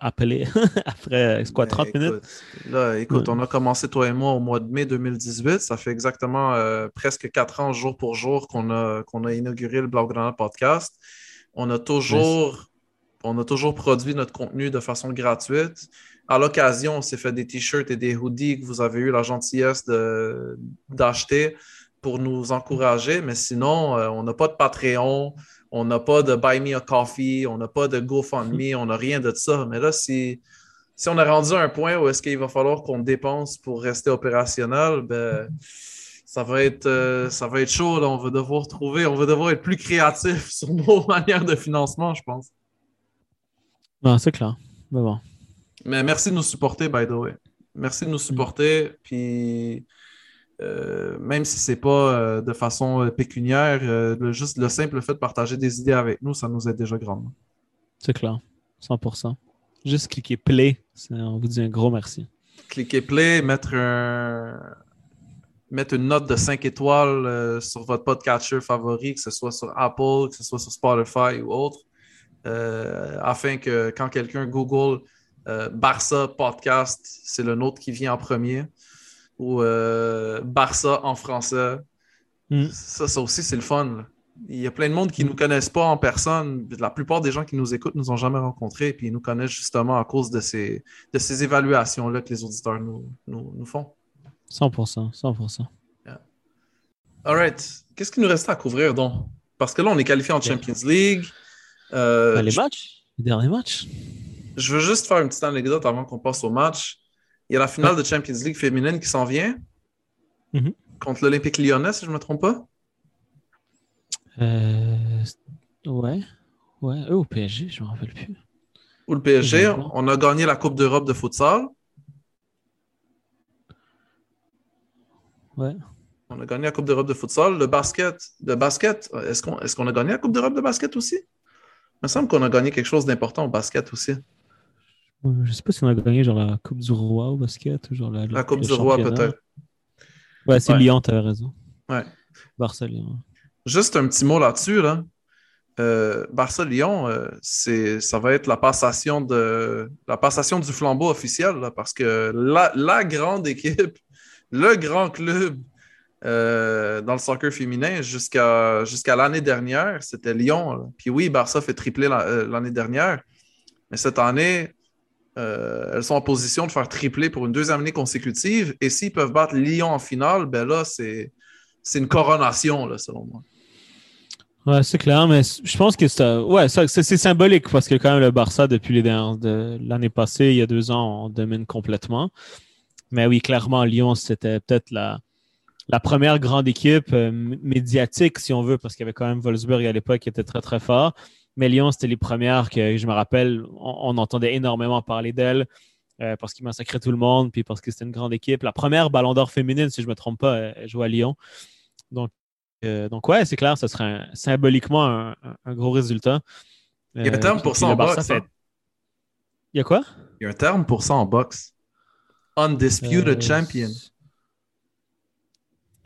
rappeler après c'est quoi, Mais 30 minutes? écoute, Là, écoute, Ouais. on a commencé, toi et moi, au mois de mai 2018. Ça fait exactement euh, presque quatre ans, jour pour jour, qu'on a, qu'on a inauguré le Blaugrana Podcast. On a toujours, on a toujours produit notre contenu de façon gratuite. À l'occasion, on s'est fait des t-shirts et des hoodies que vous avez eu la gentillesse d'acheter pour nous encourager. Mais sinon, euh, on n'a pas de Patreon, on n'a pas de Buy Me a Coffee, on n'a pas de GoFundMe, on n'a rien de ça. Mais là, si, on est rendu un point où est-ce qu'il va falloir qu'on dépense pour rester opérationnel, ben, ça va être, euh, chaud. On va devoir trouver, on va devoir être plus créatif sur nos manières de financement, je pense. Non, c'est clair. Mais bon. Mais merci de nous supporter, by the way. Merci de nous supporter. Puis, euh, même si c'est pas euh, de façon euh, pécuniaire, le, juste le simple fait de partager des idées avec nous, ça nous aide déjà grandement. C'est clair. 100%. Juste cliquer play. On vous dit un gros merci. Cliquez play, mettre un. Mettre une note de 5 étoiles sur votre podcatcher favori, que ce soit sur Apple, que ce soit sur Spotify ou autre, euh, afin que quand quelqu'un Google euh, Barça podcast, c'est le nôtre qui vient en premier, ou euh, Barça en français. Mm. Ça, ça aussi, c'est le fun. là. Il y a plein de monde qui ne nous connaissent pas en personne. La plupart des gens qui nous écoutent ne nous ont jamais rencontrés, puis ils nous connaissent justement à cause de ces, de ces évaluations-là que les auditeurs nous, nous, nous font. 100%. 100%. All right. Qu'est-ce qu'il nous reste à couvrir, donc? Parce que là, on est qualifié en Champions League. Euh, Ben, les je, matchs? Les derniers matchs? je veux juste faire une petite anecdote avant qu'on passe au match. Il y a la finale de Champions League féminine qui s'en vient Mhm. contre l'Olympique lyonnais, si je ne me trompe pas. Euh, ouais. Ouais. Eux au PSG, je me rappelle plus. Ou le PSG. On a gagné la Coupe d'Europe de futsal. Ouais. On a gagné la Coupe d'Europe de futsal. Le basket, le basket, est-ce qu'on est qu'on a gagné la Coupe d'Europe de basket aussi? Il me semble qu'on a gagné quelque chose d'important au basket aussi. Je sais pas si on a gagné genre la Coupe du Roi au basket ou genre la, La Coupe du Roi, peut-être. Ouais, c'est Ouais. Lyon, t'avais raison. Ouais. Barça, Lyon. Juste un petit mot là-dessus. Là. Euh, Barça-Lyon, euh, ça va être la passation, de, la passation du flambeau officiel là, parce que la, la grande équipe, le grand club euh, dans le soccer féminin jusqu'à l'année dernière, c'était Lyon. Puis oui, Barça fait tripler euh, l'année dernière, mais cette année, euh, elles sont en position de faire tripler pour une deuxième année consécutive. Et s'ils peuvent battre Lyon en finale, ben là, c'est une coronation, selon moi. Ouais, c'est clair, mais je pense que c'est ouais, symbolique parce que quand même le Barça, depuis l'année passée, il y a deux ans, on domine complètement. Mais oui, clairement, Lyon, c'était peut-être la, la première grande équipe euh, médiatique, si on veut, parce qu'il y avait quand même Wolfsburg à l'époque qui était très, très fort. Mais Lyon, c'était les premières que je me rappelle, on, on entendait énormément parler d'elle euh, parce qu'ils massacraient tout le monde, puis parce que c'était une grande équipe. La première Ballon d'Or féminine, si je ne me trompe pas, euh, elle jouait à Lyon. Donc, euh, donc ouais, c'est clair, ce serait un- symboliquement un, gros résultat. Il y a un terme pour ça en boxe. fait- hein. Il y a quoi? Il y a un terme pour ça en boxe. Undisputed champion.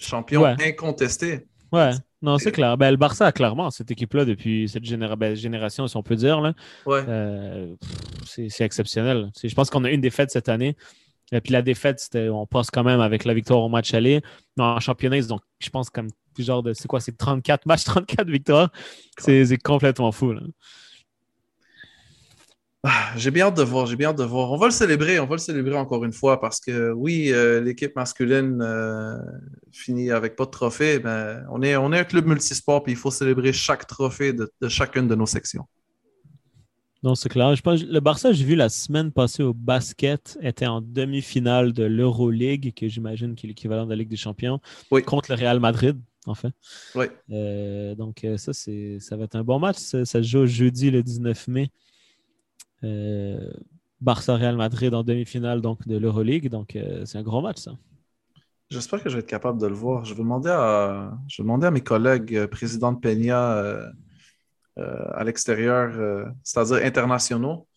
Champion Ouais. incontesté. Ouais, non, c'est clair. Ben, le Barça, clairement, cette équipe-là, depuis cette généra- ben, génération, si on peut dire, là, Ouais. euh, c'est exceptionnel. Je pense qu'on a une défaite cette année. Et puis la défaite, c'était, on passe quand même avec la victoire au match aller. En championnat, ils ont, je pense, comme genre de, c'est quoi, c'est 34 matchs, 34 victoires. C'est c'est complètement fou. Là. Ah, J'ai bien hâte de voir, j'ai bien hâte de voir. On va le célébrer, on va le célébrer encore une fois parce que oui, euh, l'équipe masculine euh, finit avec pas de trophée. mais on, est, on est un club multisport puis il faut célébrer chaque trophée de, de chacune de nos sections. Non, c'est clair. Je pense, le Barça, j'ai vu la semaine passée au basket, était en demi-finale de l'Euroleague, que j'imagine qui est l'équivalent de la Ligue des Champions, Oui. contre le Real Madrid, en fait. Oui. Euh, donc, ça, ça va être un bon match. Ça, ça se joue jeudi, le 19 mai. Euh, Barça-Real Madrid en demi-finale donc, de l'Euroleague. Donc, euh, c'est un gros match, ça. J'espère que je vais être capable de le voir. Je vais demander à, je vais demander à mes collègues euh, présidents de Peña euh, euh, à l'extérieur, euh, c'est-à-dire internationaux,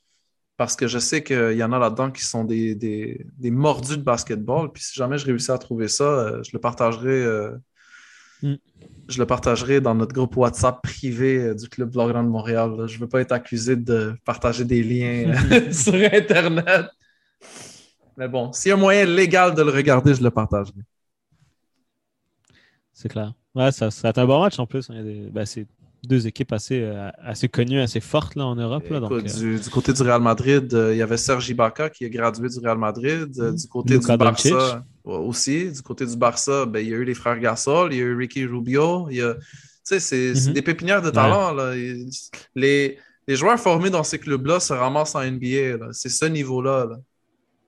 parce que je sais qu'il y en a là-dedans qui sont des, des, des mordus de basketball. Puis si jamais je réussis à trouver ça, je le partagerai. Mm. Je le partagerai dans notre groupe WhatsApp privé euh, du Club Laurent de Montréal. là. Je ne veux pas être accusé de partager des liens euh, sur Internet. Mais bon, s'il y a un moyen légal de le regarder, je le partagerai. C'est clair. Ouais, ça, ça va être un bon match en plus. A ben, c'est deux équipes assez, euh, assez connues, assez fortes là, en Europe. Là, donc, Écoute, euh, du, du côté du Real Madrid, euh, il y avait Serge Ibaka qui est gradué du Real Madrid. Du côté Luka du Barça Doncic. Ouais, aussi. Du côté du Barça, ben, il y a eu les frères Gasol, il y a eu Ricky Rubio. Il y a... Tu sais, c'est Mhm. des pépinières de talent. là. Les, les joueurs formés dans ces clubs-là se ramassent en NBA. C'est ce niveau-là. là.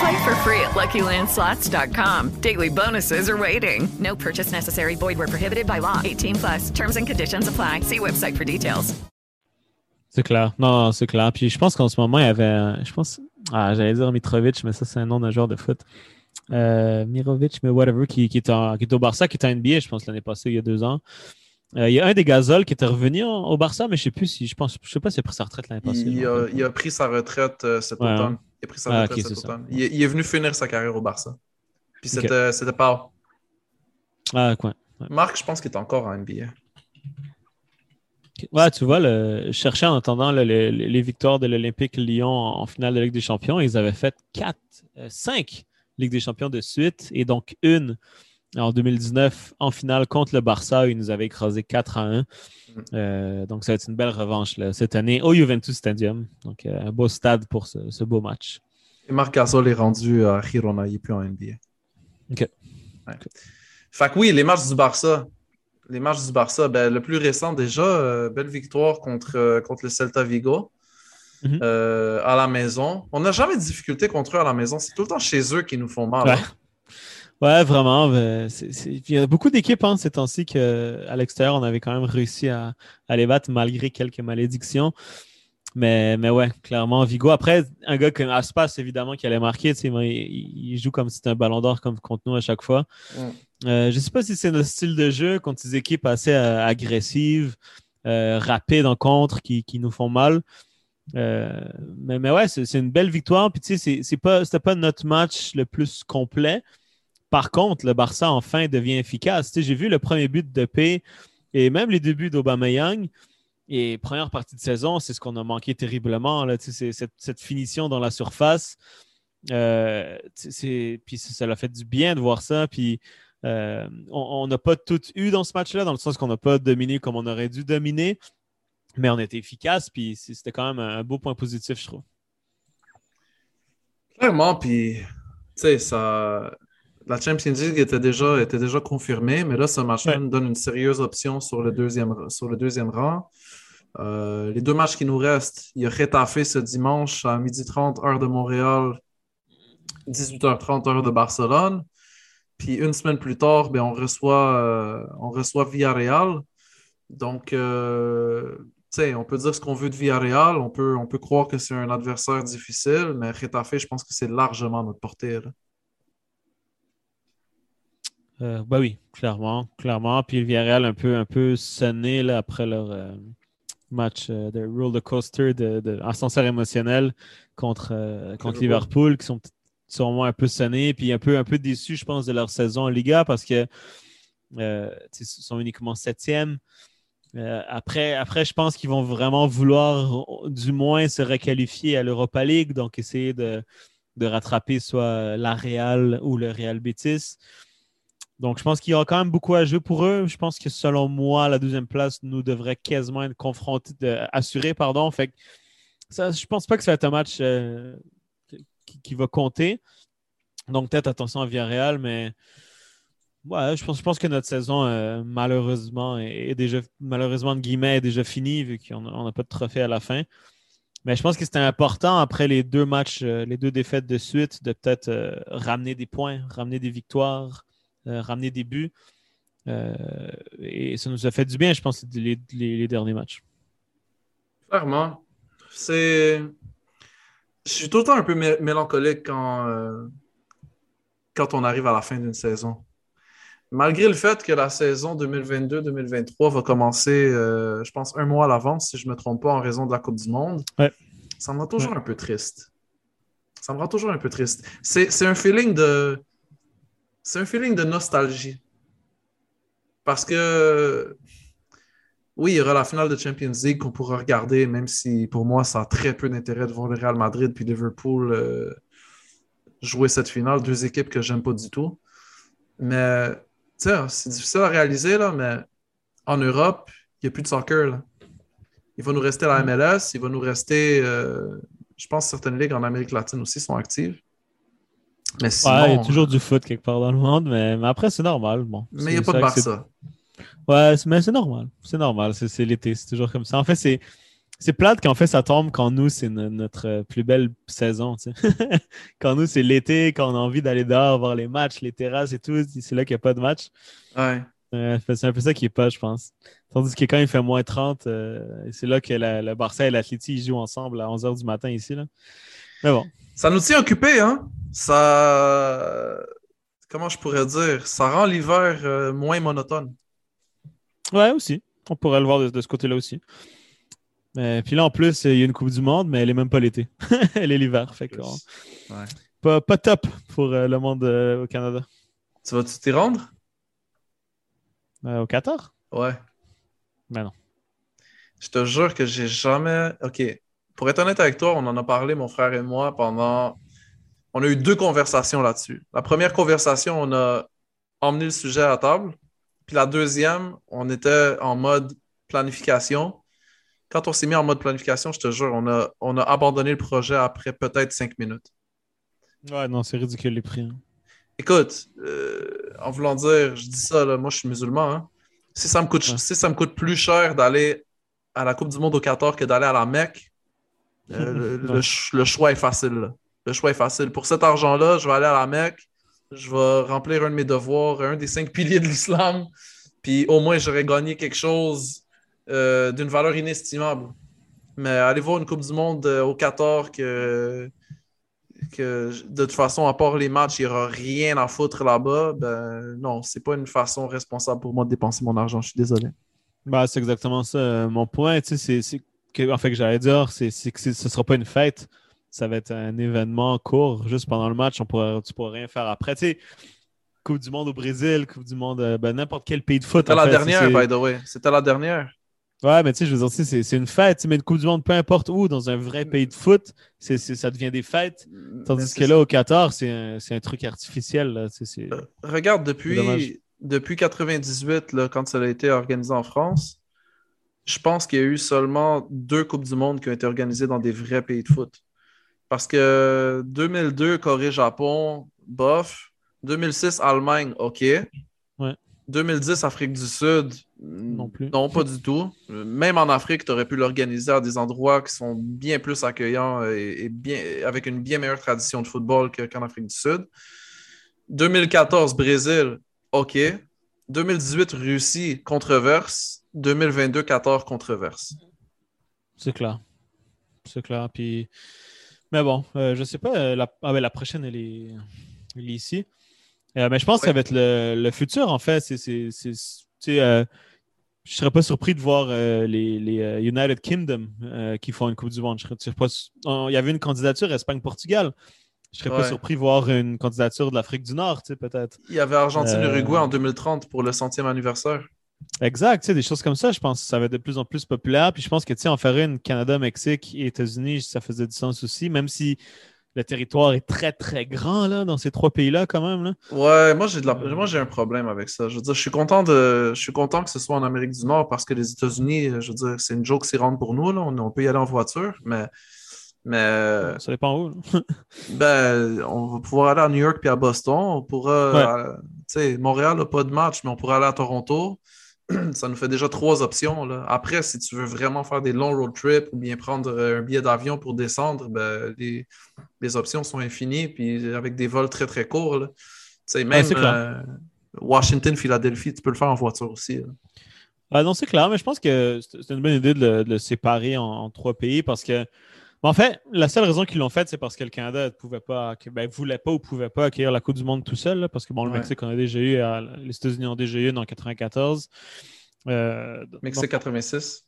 Play for free at LuckyLandSlots.com. Daily bonuses are waiting. No purchase necessary. Void where prohibited by law. 18 plus. Terms and conditions apply. See website for details. C'est clair. Non, c'est clair. Puis je pense qu'en ce moment, il y avait. Je pense. Ah, j'allais dire Mitrovic, mais ça, c'est un nom d'un joueur de foot. Euh, Mirovic, mais whatever, qui, qui, est en- qui est au Barça, qui est en NBA, je pense, l'année passée, il y a deux ans. Euh, il y a un des Gazol qui était revenu en- au Barça, mais je sais plus si. Je pense. Je sais pas s'il a pris sa retraite l'année passée. Il, a, rappelle il a pris sa retraite euh, cet Ouais, automne. Il a pris sa Ah, cet automne. Il, est- il est venu finir sa carrière au Barça. Puis c'était pas. Ah, quoi. Ouais. Marc, je pense qu'il est encore en NBA. Ouais, tu vois, le, je cherchais en attendant le- le- les victoires de l'Olympique Lyon en, en finale de Ligue des Champions. Ils avaient fait quatre, euh, cinq Ligues des Champions de suite et donc une en 2019 en finale contre le Barça où ils nous avaient écrasé 4 à 1. Euh, donc, ça va être une belle revanche là, cette année au Juventus Stadium. Donc, euh, un beau stade pour ce, ce beau match. Et Marc Gasol est rendu à Girona, il n'est plus en NBA. OK. Ouais. Fait que oui, les matchs du Barça. Les matchs du Barça, ben, le plus récent déjà, euh, belle victoire contre, contre le Celta Vigo Mhm. à la maison. On n'a jamais de difficulté contre eux à la maison. C'est tout le temps chez eux qui nous font mal. Ouais. hein. Ouais, vraiment. Il y a beaucoup d'équipes hein, ces temps-ci qu'à l'extérieur, on avait quand même réussi à, à les battre malgré quelques malédictions. Mais, mais ouais, clairement, Vigo. Après, un gars comme Aspas, évidemment, qui allait marquer, il, il joue comme si c'était un ballon d'or comme contre nous à chaque fois. Mm. Euh, je ne sais pas si c'est notre style de jeu contre des équipes assez euh, agressives, euh, rapides en contre, qui, qui nous font mal. Mais, mais ouais, c'est une belle victoire. Puis tu sais, c'était pas notre match le plus complet. Par contre, le Barça enfin devient efficace. Tu sais, J'ai vu le premier but de P et même les débuts d'Aubameyang. Et première partie de saison, c'est ce qu'on a manqué terriblement. Là, Tu sais, cette, finition dans la surface. Euh, puis ça l'a fait du bien de voir ça. Puis euh, on n'a pas tout eu dans ce match-là, dans le sens qu'on n'a pas dominé comme on aurait dû dominer, mais on était efficace. Puis c'était quand même un, un beau point positif, je trouve. Clairement, puis, tu sais, ça. La Champions League était déjà, était déjà confirmée, mais là, ce match-là Ouais. nous donne une sérieuse option sur le deuxième, sur le deuxième rang. Euh, les deux matchs qui nous restent, il y a Retafe ce dimanche à 12h30, heure de Montréal, 18h30, heure de Barcelone. Puis une semaine plus tard, ben, on, reçoit, euh, on reçoit Villarreal. Donc, euh, on peut dire ce qu'on veut de Villarreal, on peut, on peut croire que c'est un adversaire difficile, mais Retafe, je pense que c'est largement à notre portée. là. Euh, bah oui, clairement, clairement. Puis le Villarreal un peu, un peu sonné là, après leur euh, match euh, de roller coaster de, de ascenseur émotionnel contre, contre Liverpool, qui sont sûrement un peu sonnés, puis un peu, un peu déçus, je pense, de leur saison en Liga parce que euh, tu sais, ils sont uniquement septième. Euh, après, après, je pense qu'ils vont vraiment vouloir du moins se requalifier à l'Europa League, donc essayer de, de rattraper soit la Real ou le Real Betis. Donc, je pense qu'il y aura quand même beaucoup à jouer pour eux. Je pense que selon moi, la deuxième place nous devrait quasiment être confronté, de, assuré, pardon. Fait que ça, je pense pas que ça va être un match euh, qui, va compter. Donc, peut-être attention à Villarreal, mais ouais, je pense, que notre saison, euh, malheureusement, est, déjà, malheureusement, guillemets, est déjà finie, vu qu'on n'a pas de trophée à la fin. Mais je pense que c'était important, après les deux matchs, euh, les deux défaites de suite, de peut-être ramener des points, ramener des victoires, ramener des buts. Euh, et ça nous a fait du bien, je pense, les, les- les derniers matchs. Clairement. C'est. Je suis tout le temps un peu mé- mélancolique quand, euh, quand on arrive à la fin d'une saison. Malgré le fait que la saison 2022-2023 va commencer, euh, je pense, un mois à l'avance, si je ne me trompe pas, en raison de la Coupe du Monde, Ouais. ça me rend toujours Ouais. un peu triste. Ça me rend toujours un peu triste. C'est c'est un feeling de. C'est un feeling de nostalgie. Parce que oui, il y aura la finale de Champions League qu'on pourra regarder, même si pour moi, ça a très peu d'intérêt de voir le Real Madrid puis Liverpool euh, jouer cette finale. Deux équipes que j'aime pas du tout. Mais, tu sais, c'est difficile à réaliser, là, mais en Europe, il n'y a plus de soccer. là. Il va nous rester la MLS, il va nous rester, euh, je pense, certaines ligues en Amérique latine aussi sont actives. Mais sinon, Ouais, il y a toujours du foot quelque part dans le monde, mais, mais après, c'est normal. Bon, mais il n'y a pas de Barça. Ouais, mais c'est normal. C'est normal. C'est l'été. C'est toujours comme ça. En fait, c'est. C'est plate qu'en fait ça tombe quand nous, c'est no- notre plus belle saison. tu sais. quand nous, c'est l'été, quand on a envie d'aller dehors, voir les matchs, les terrasses et tout, c'est là qu'il n'y a pas de match. Ouais. Euh, c'est un peu ça qui est pas, je pense. Tandis que quand il fait moins 30, euh, c'est là que la- le Barça et l'Atleti jouent ensemble à 11h du matin ici. Là. Mais bon. Ça nous tient occupés, hein? Ça. Comment je pourrais dire? Ça rend l'hiver euh, moins monotone. Ouais, aussi. On pourrait le voir de, de ce côté-là aussi. Mais, puis là, en plus, il y a une Coupe du Monde, mais elle est même pas l'été. elle est l'hiver. Fait que, Ouais. pas, pas top pour euh, le monde euh, au Canada. Tu vas-tu t'y rendre? Euh, au Qatar? Ouais. Ben non. Je te jure que j'ai jamais. OK. Pour être honnête avec toi, on en a parlé, mon frère et moi, pendant. On a eu deux conversations là-dessus. La première conversation, on a emmené le sujet à la table. Puis la deuxième, on était en mode planification. Quand on s'est mis en mode planification, je te jure, on a, on a abandonné le projet après peut-être cinq minutes. Ouais, non, c'est ridicule les prix. hein. Écoute, euh, en voulant dire, je dis ça, là, moi je suis musulman. hein. Si, ça me coûte, si ça me coûte plus cher d'aller à la Coupe du Monde au Qatar que d'aller à la Mecque, euh, le, choix est facile. là. Le choix est facile. Pour cet argent-là, je vais aller à la Mecque, je vais remplir un de mes devoirs, un des cinq piliers de l'islam, puis au moins j'aurais gagné quelque chose euh, d'une valeur inestimable. Mais aller voir une Coupe du Monde euh, au Qatar que, de toute façon, à part les matchs, il n'y aura rien à foutre là-bas, ben non, c'est pas une façon responsable pour moi de dépenser mon argent. Je suis désolé. Bah, c'est exactement ça. Euh, Mon point, c'est- en fait, que j'allais dire, c'est que ce ne sera pas une fête. Ça va être un événement court, juste pendant le match. On pourra, tu ne pourras rien faire après. Tu sais, Coupe du Monde au Brésil, Coupe du Monde, euh, ben, n'importe quel pays de foot. C'était la fait, dernière, by the way. C'était la dernière. Ouais, mais tu sais, je veux dire, c'est c'est une fête. Mais une Coupe du Monde, peu importe où, dans un vrai pays de foot, c'est c'est- ça devient des fêtes. Tandis que là, ça. au Qatar, c'est un, c'est un truc artificiel. Là. c'est- Regarde, depuis, depuis 98, là, quand ça a été organisé en France, je pense qu'il y a eu seulement deux Coupes du Monde qui ont été organisées dans des vrais pays de foot. Parce que 2002, Corée-Japon, bof. 2006, Allemagne, OK. Ouais. 2010, Afrique du Sud, Non plus. Non, pas du tout. Même en Afrique, tu aurais pu l'organiser à des endroits qui sont bien plus accueillants et, et bien, avec une bien meilleure tradition de football que- qu'en Afrique du Sud. 2014, Brésil, OK. 2018, Russie, controverse. 2022, Qatar, controverse. C'est clair. C'est clair. Puis... Mais bon, euh, je sais pas. euh, la... Ah, ben, la prochaine, elle est, elle est ici. Euh, mais je pense que ça va être le, le futur, en fait. C'est, c'est, c'est- euh, je serais pas surpris de voir les, les, United Kingdom qui font une Coupe du Monde. Je serais- je serais pas on- Il y avait une candidature Espagne-Portugal. Je serais pas Ouais. surpris de voir une candidature de l'Afrique du Nord, peut-être. Il y avait Argentine-Uruguay en 2030 pour le centième anniversaire. Exact, tu sais, des choses comme ça, je pense que ça va être de plus en plus populaire. Puis je pense que, tu sais, en faire une Canada, Mexique et États-Unis, ça faisait du sens aussi, même si le territoire est très, très grand, là, dans ces trois pays-là, quand même, là. Ouais, moi j'ai de la... moi j'ai un problème avec ça. Je veux dire, je suis content de je suis content que ce soit en Amérique du Nord parce que les États-Unis, je veux dire, c'est une joke s'y rentre pour nous là. On, on peut y aller en voiture, mais mais Ça dépend où. ben on va pouvoir aller à New York puis à Boston. On pourra, Ouais. tu sais, Montréal n'a pas de match, mais on pourra aller à Toronto. Ça nous fait déjà trois options. Là. Après, si tu veux vraiment faire des longs road trips ou bien prendre euh, un billet d'avion pour descendre, ben, les, les options sont infinies, puis avec des vols très très courts. là. Tu sais, même euh, Washington, Philadelphie, tu peux le faire en voiture aussi. là. Ah non, c'est clair, mais je pense que c'est c'est une bonne idée de le, de le séparer en, en trois pays parce que, en fait, la seule raison qu'ils l'ont fait, c'est parce que le Canada ne pouvait pas, que- ben, voulait pas ou pouvait pas accueillir la Coupe du Monde tout seul, là, parce que bon, le Ouais. Mexique en a déjà eu, les États-Unis ont déjà eu une en 94. Euh, Mexique donc, 86.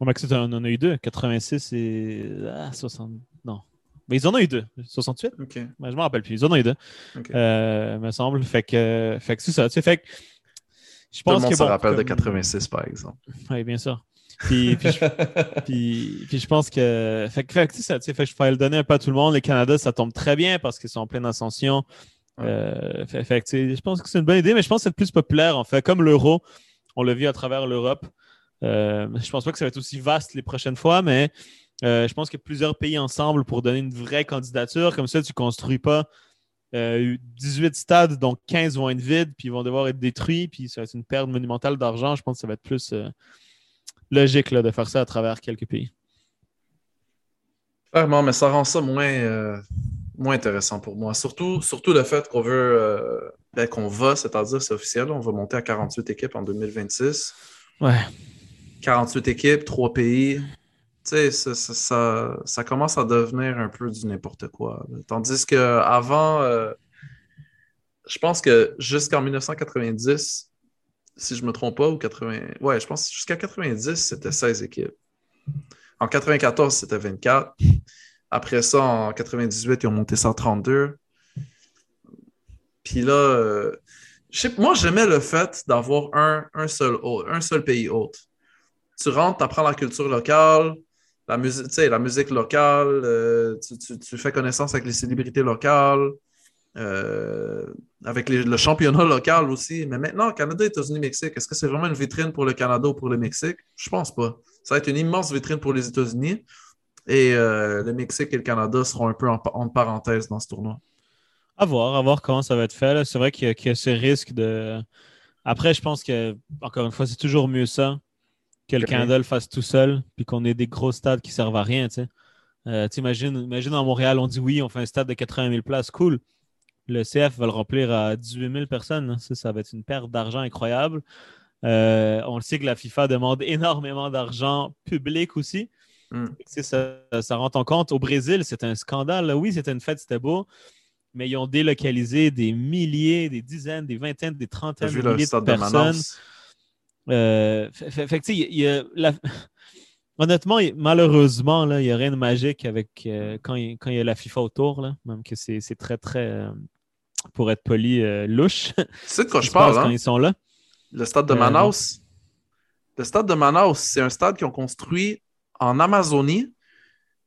au Mexique, on en a eu deux, 86 et ah, 60. Non. Mais ils en ont eu deux. 68? OK. Ben, je me rappelle plus. Ils en ont eu deux. OK. Euh, me semble. Fait que, fait que c'est ça. Tu sais, fait que je Tout le pense monde que se bon, rappelle de comme- 86, par exemple. Oui, bien sûr. Puis, puis, je, puis- puis je pense que. Fait, que- fait ça, tu sais, fait que je pourrais le donner un peu à tout le monde. Les Canada, ça tombe très bien parce qu'ils sont en pleine ascension. Euh, fait, fait que, tu sais, je pense que c'est une bonne idée, mais je pense que c'est le plus populaire, en fait. Comme l'euro, on l'a vu à travers l'Europe. Euh, je pense pas que ça va être aussi vaste les prochaines fois, mais euh, je pense que plusieurs pays ensemble pour donner une vraie candidature. Comme ça, tu construis pas euh, 18 stades, donc 15 vont être vides, puis ils vont devoir être détruits, puis ça va être une perte monumentale d'argent. Je pense que ça va être plus euh, logique là, de faire ça à travers quelques pays. Clairement, mais ça rend ça moins, euh, moins intéressant pour moi. Surtout, surtout le fait qu'on veut, euh, ben, qu'on va, c'est-à-dire c'est officiel, on va monter à 48 équipes en 2026. Ouais. 48 équipes, 3 pays. Tu sais, ça, ça, ça- ça commence à devenir un peu du n'importe quoi. Tandis qu'avant, je pense que jusqu'en 1990, si je ne me trompe pas, ou 80, ouais, je pense jusqu'à 90, c'était 16 équipes. En 94, c'était 24. Après ça, en 98, ils ont monté ça à 32. Puis là, euh, moi, j'aimais le fait d'avoir un, un, seul, un seul pays hôte. Tu rentres, tu apprends la culture locale, la musique, la musique locale, euh, tu, tu- fais connaissance avec les célébrités locales, avec les- le championnat local aussi. Mais maintenant, Canada, États-Unis, Mexique, est-ce que c'est vraiment une vitrine pour le Canada ou pour le Mexique? Je pense pas. Ça va être une immense vitrine pour les États-Unis. Et euh, le Mexique et le Canada seront un peu en, en parenthèse dans ce tournoi. À voir, à voir comment ça va être fait. C'est vrai qu'il y, a- qu'il y a ce risque de. Après, je pense que, encore une fois, c'est toujours mieux ça que le Canada le fasse tout seul, puis qu'on ait des gros stades qui servent à rien. Tu sais. Euh, imagines, imagine à Montréal, on dit oui, on fait un stade de 80 000 places, cool. Le CF va le remplir à 18 000 personnes. là. Ça, ça va être une perte d'argent incroyable. Euh, on le sait que la FIFA demande énormément d'argent public aussi. Mm. Sais, Ça, ça rentre en compte. Au Brésil, c'était un scandale. Oui, c'était une fête, c'était beau, mais ils ont délocalisé des milliers, des dizaines, des vingtaines, des Tu as trentaines vu de le milliers de stade de personnes. Manaus? Euh, fait, fait- fait que, tu sais, il y a la- Honnêtement, malheureusement, là, il n'y a rien de magique avec euh, quand, il, quand il y a la FIFA autour, là, même que c'est c'est très, très, euh, pour être poli, euh, louche. Tu sais de quoi je parle, quand hein? ils sont là. Le stade de Euh, Manaus. Le stade de Manaus, c'est un stade qu'ils ont construit en Amazonie.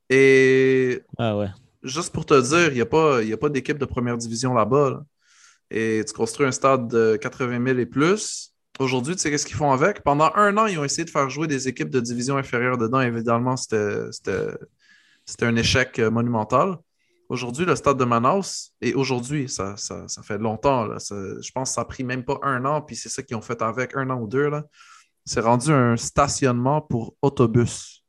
Et Ah ouais. juste pour te dire, il n'y a pas, il y a pas d'équipe de première division là-bas. là. Et tu construis un stade de 80 000 et plus. Aujourd'hui, tu sais qu'est-ce qu'ils font avec? Pendant un an, ils ont essayé de faire jouer des équipes de division inférieure dedans. Évidemment, c'était un échec euh, monumental. Aujourd'hui, le stade de Manaus, et aujourd'hui, ça, ça, ça fait longtemps, là, ça- je pense que ça a pris même pas un an, puis c'est ça qu'ils ont fait avec, un an ou deux. C'est rendu un stationnement pour autobus.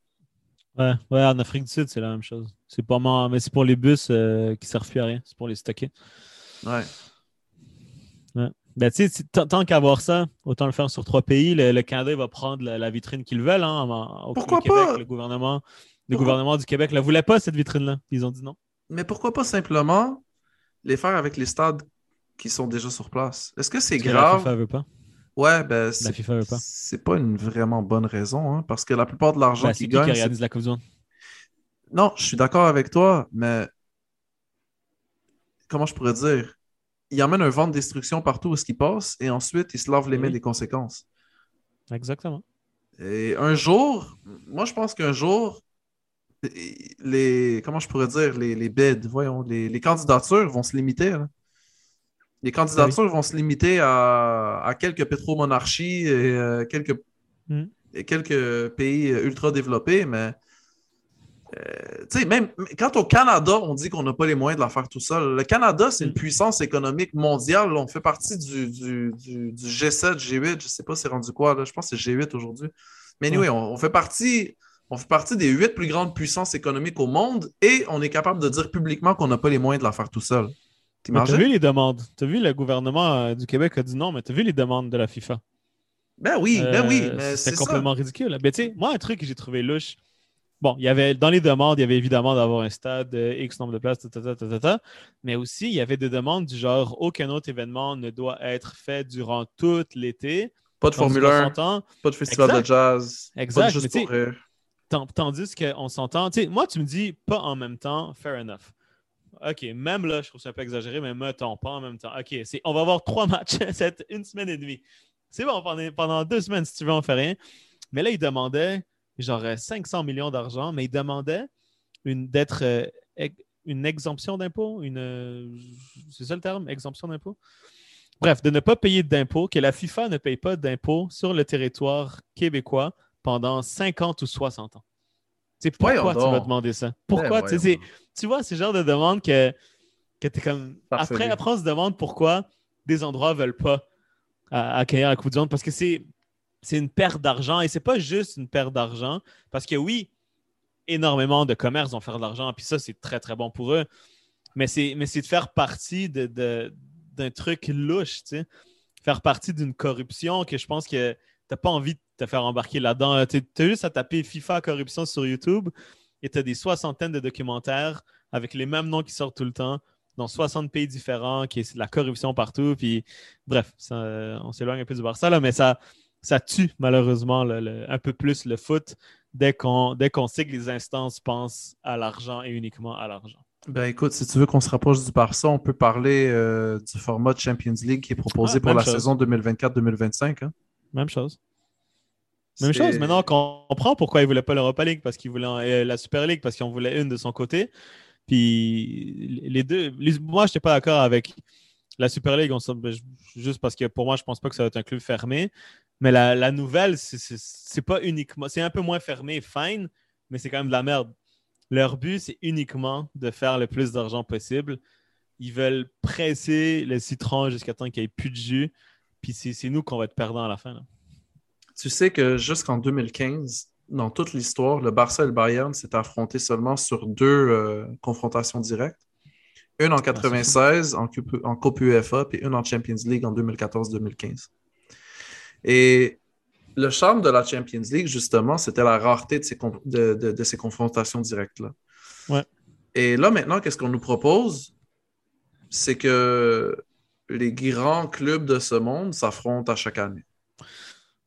Ouais, ouais, en Afrique du Sud, c'est la même chose. C'est pas mal, mais c'est pour les bus euh, qui servent plus à rien. C'est pour les stocker. Ouais. Ben, tant tant qu'à voir ça, autant le faire sur trois pays. Le, le Canada il va prendre la, la vitrine qu'ils veulent. Hein, en- au- Pourquoi Québec, pas? Le gouvernement, le Pourquoi- gouvernement du Québec ne voulait pas, cette vitrine-là. Ils ont dit non. Mais pourquoi pas simplement les faire avec les stades qui sont déjà sur place? Est-ce que c'est que La grave? FIFA veut pas. Ouais, ben, c'est FIFA veut pas. c'est pas une vraiment bonne raison, hein, parce que la plupart de l'argent Ben, c'est qu'ils qui qui gagnent, c'est- organise la Coupe du Monde? Non, je suis d'accord avec toi, mais comment je pourrais dire? Il emmène un vent de destruction partout où ce qu'il passe, et ensuite, il se lave les mains Oui. des conséquences. Exactement. Et un jour, moi, je pense qu'un jour, les, comment je pourrais dire, les, les bids, voyons, les, les candidatures vont se limiter. Les candidatures vont se limiter à, à quelques pétromonarchies et euh, quelques, Mm. et quelques pays ultra développés, mais euh, tu sais, même quand au Canada, on dit qu'on n'a pas les moyens de la faire tout seul. Le Canada, c'est une puissance économique mondiale. là. On fait partie du, du- du- du G7, G8, je sais pas c'est rendu quoi, là. je pense que c'est G8 aujourd'hui. Mais anyway, Ouais. on, on fait partie, on fait partie des huit plus grandes puissances économiques au monde et on est capable de dire publiquement qu'on n'a pas les moyens de la faire tout seul. T'as vu les demandes? T'as vu le gouvernement euh, du Québec a dit non, mais t'as vu les demandes de la FIFA? Ben oui, ben Euh, oui, mais c'est ça. complètement ridicule. Mais tu sais, moi, un truc que j'ai trouvé louche, bon, il y avait dans les demandes, il y avait évidemment d'avoir un stade, euh, X nombre de places, ta, ta, ta, ta, ta, ta, mais aussi, il y avait des demandes du genre aucun autre événement ne doit être fait durant tout l'été. Pas de Formule qu'on 1, s'entend- pas de festival Exact. de jazz, Exact, pas de juste pour rire. Tandis qu'on s'entend, tu sais, moi, tu me dis pas en même temps, fair enough. OK, même là, je trouve ça un peu exagéré, mais mettons, pas en même temps. OK, on va avoir trois matchs cette une semaine et demie. C'est bon, pendant, pendant deux semaines, si tu veux, on fait rien. Mais là, il demandait genre euh, 500 millions d'argent, mais il demandait une, d'être euh, une exemption d'impôt. Une, euh, c'est ça le terme, exemption d'impôt? Bref, de ne pas payer d'impôt, que la FIFA ne paye pas d'impôt sur le territoire québécois pendant 50 ou 60 ans. Tu sais, pourquoi tu vas demander ça? Pourquoi? Tu c'est- vois, c'est le genre de demande que, que tu es comme. Après, après, on se demande pourquoi des endroits ne veulent pas accueillir la Coupe du Monde parce que c'est c'est une perte d'argent et c'est pas juste une perte d'argent parce que oui, énormément de commerces vont faire de l'argent puis ça, c'est très très bon pour eux. Mais c'est de faire partie d'un truc louche, tu sais. Faire partie d'une corruption que je pense que t'as pas envie de te faire embarquer là-dedans. Tu as juste à taper FIFA corruption sur YouTube et tu as des soixantaines de documentaires avec les mêmes noms qui sortent tout le temps dans 60 pays différents, qui est de la corruption partout. Puis, bref, on s'éloigne un peu du Barça, là, mais ça, ça tue malheureusement le- le- un peu plus le foot dès qu'on qu'on sait que les instances pensent à l'argent et uniquement à l'argent. Ben écoute, si tu veux qu'on se rapproche du Barça, on peut parler euh, du format de Champions League qui est proposé Ah, pour la chose. saison 2024-2025. hein. Même chose. Même chose. Maintenant, on comprend pourquoi il ne voulait pas l'Europa League, parce qu'il voulait euh, la Super League, parce qu'il en voulait une de son côté. Puis les deux. les- moi, je n'étais pas d'accord avec la Super League, on ben, juste parce que pour moi, je pense pas que ça va être un club fermé. Mais la, la nouvelle, c'est- pas uniquement. C'est un peu moins fermé, fine, mais c'est quand même de la merde. Leur but, c'est uniquement de faire le plus d'argent possible. Ils veulent presser le citron jusqu'à temps qu'il n'y ait plus de jus. Puis c'est nous qu'on va être perdants à la fin. là. Tu sais que jusqu'en 2015, dans toute l'histoire, le Barça et le Bayern s'étaient affrontés seulement sur deux euh, confrontations directes. Une en 96 en, Coupe- en Coupe UEFA, puis une en Champions League en 2014-2015. Et le charme de la Champions League, justement, c'était la rareté de ces, de, de- de ces confrontations directes-là. Ouais. Et là, maintenant, qu'est-ce qu'on nous propose? C'est que les grands clubs de ce monde s'affrontent à chaque année.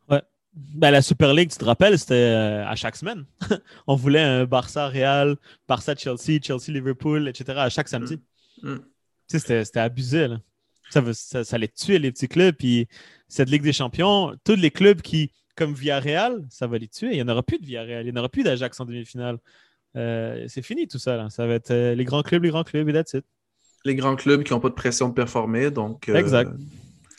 Ouais. Ben, la Super League, tu te rappelles, c'était euh, à chaque semaine. On voulait un Barça Real, Barça Chelsea, Chelsea Liverpool, etc. à chaque samedi. Mm. Tu sais, c'était c'était abusé. Là. Ça, veut- ça, ça allait tuer les petits clubs. Puis cette Ligue des Champions, tous les clubs qui, comme Villarreal, ça va les tuer. Il n'y en aura plus de Villarreal. Il n'y en aura plus d'Ajax en demi-finale. Euh, c'est fini tout ça. Là. Ça va être euh, les grands clubs, les grands clubs et that's it. les grands clubs qui n'ont pas de pression de performer. Donc, euh, Exact.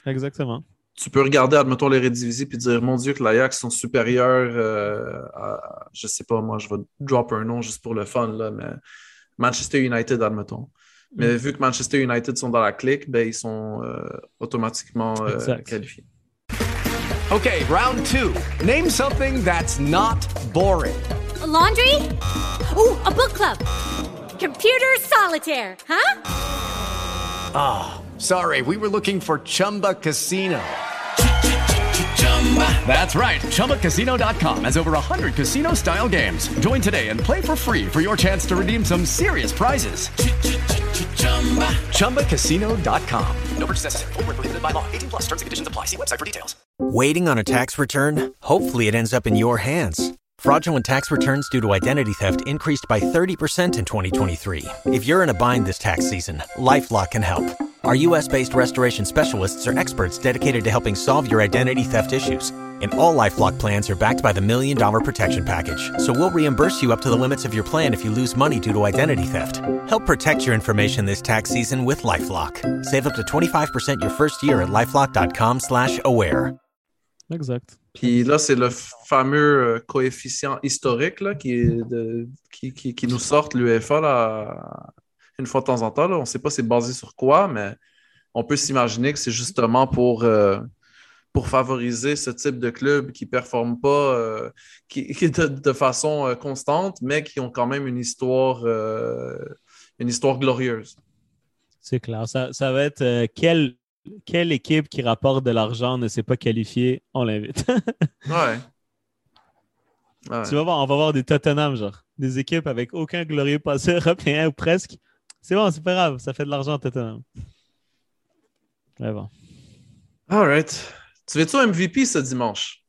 Exactement. tu peux regarder, admettons, les Redivisie puis dire, mon Dieu, que l'Ajax sont supérieurs à, je sais pas, moi, je vais drop un nom juste pour le fun, là, mais Manchester United, admettons. Mais Mm. vu que Manchester United sont dans la clique, ben, ils sont euh, automatiquement euh, qualifiés. Okay, round two. Name something that's not boring. A laundry? Ooh, a book club. Computer solitaire, huh? Ah, sorry, we were looking for Chumba Casino. That's right. ChumbaCasino.com has over 100 casino style games. Join today and play for free for your chance to redeem some serious prizes. ChumbaCasino.com. No purchase necessary. Where prohibited by law. 18 plus terms and conditions apply. See website for details. Waiting on a tax return? Hopefully, it ends up in your hands. Fraudulent tax returns due to identity theft increased by 30% in 2023. If you're in a bind this tax season, LifeLock can help. Our US based restoration specialists are experts dedicated to helping solve your identity theft issues. And all Lifelock plans are backed by the Million Dollar Protection Package. So we'll reimburse you up to the limits of your plan if you lose money due to identity theft. Help protect your information this tax season with LifeLock. Save up to 25% your first year at LifeLock.com slash aware. Exact. Puis là, c'est le fameux euh, coefficient historique là, qui, est de- qui, qui- qui nous sort l'UEFA là, une fois de temps en temps. là. On ne sait pas c'est basé sur quoi, mais on peut s'imaginer que c'est justement pour, euh, pour favoriser ce type de club qui ne performe pas euh, qui, qui de, de façon euh, constante, mais qui ont quand même une histoire, euh, une histoire glorieuse. C'est clair. Ça, ça va être quelle, quelle équipe qui rapporte de l'argent ne s'est pas qualifiée, on l'invite. Ouais. Ouais. Tu vas voir, on va voir des Tottenham, genre. Des équipes avec aucun glorieux passé européen ou presque. C'est bon, c'est pas grave, ça fait de l'argent Tottenham. Mais bon. All right. Tu veux-tu un MVP ce dimanche?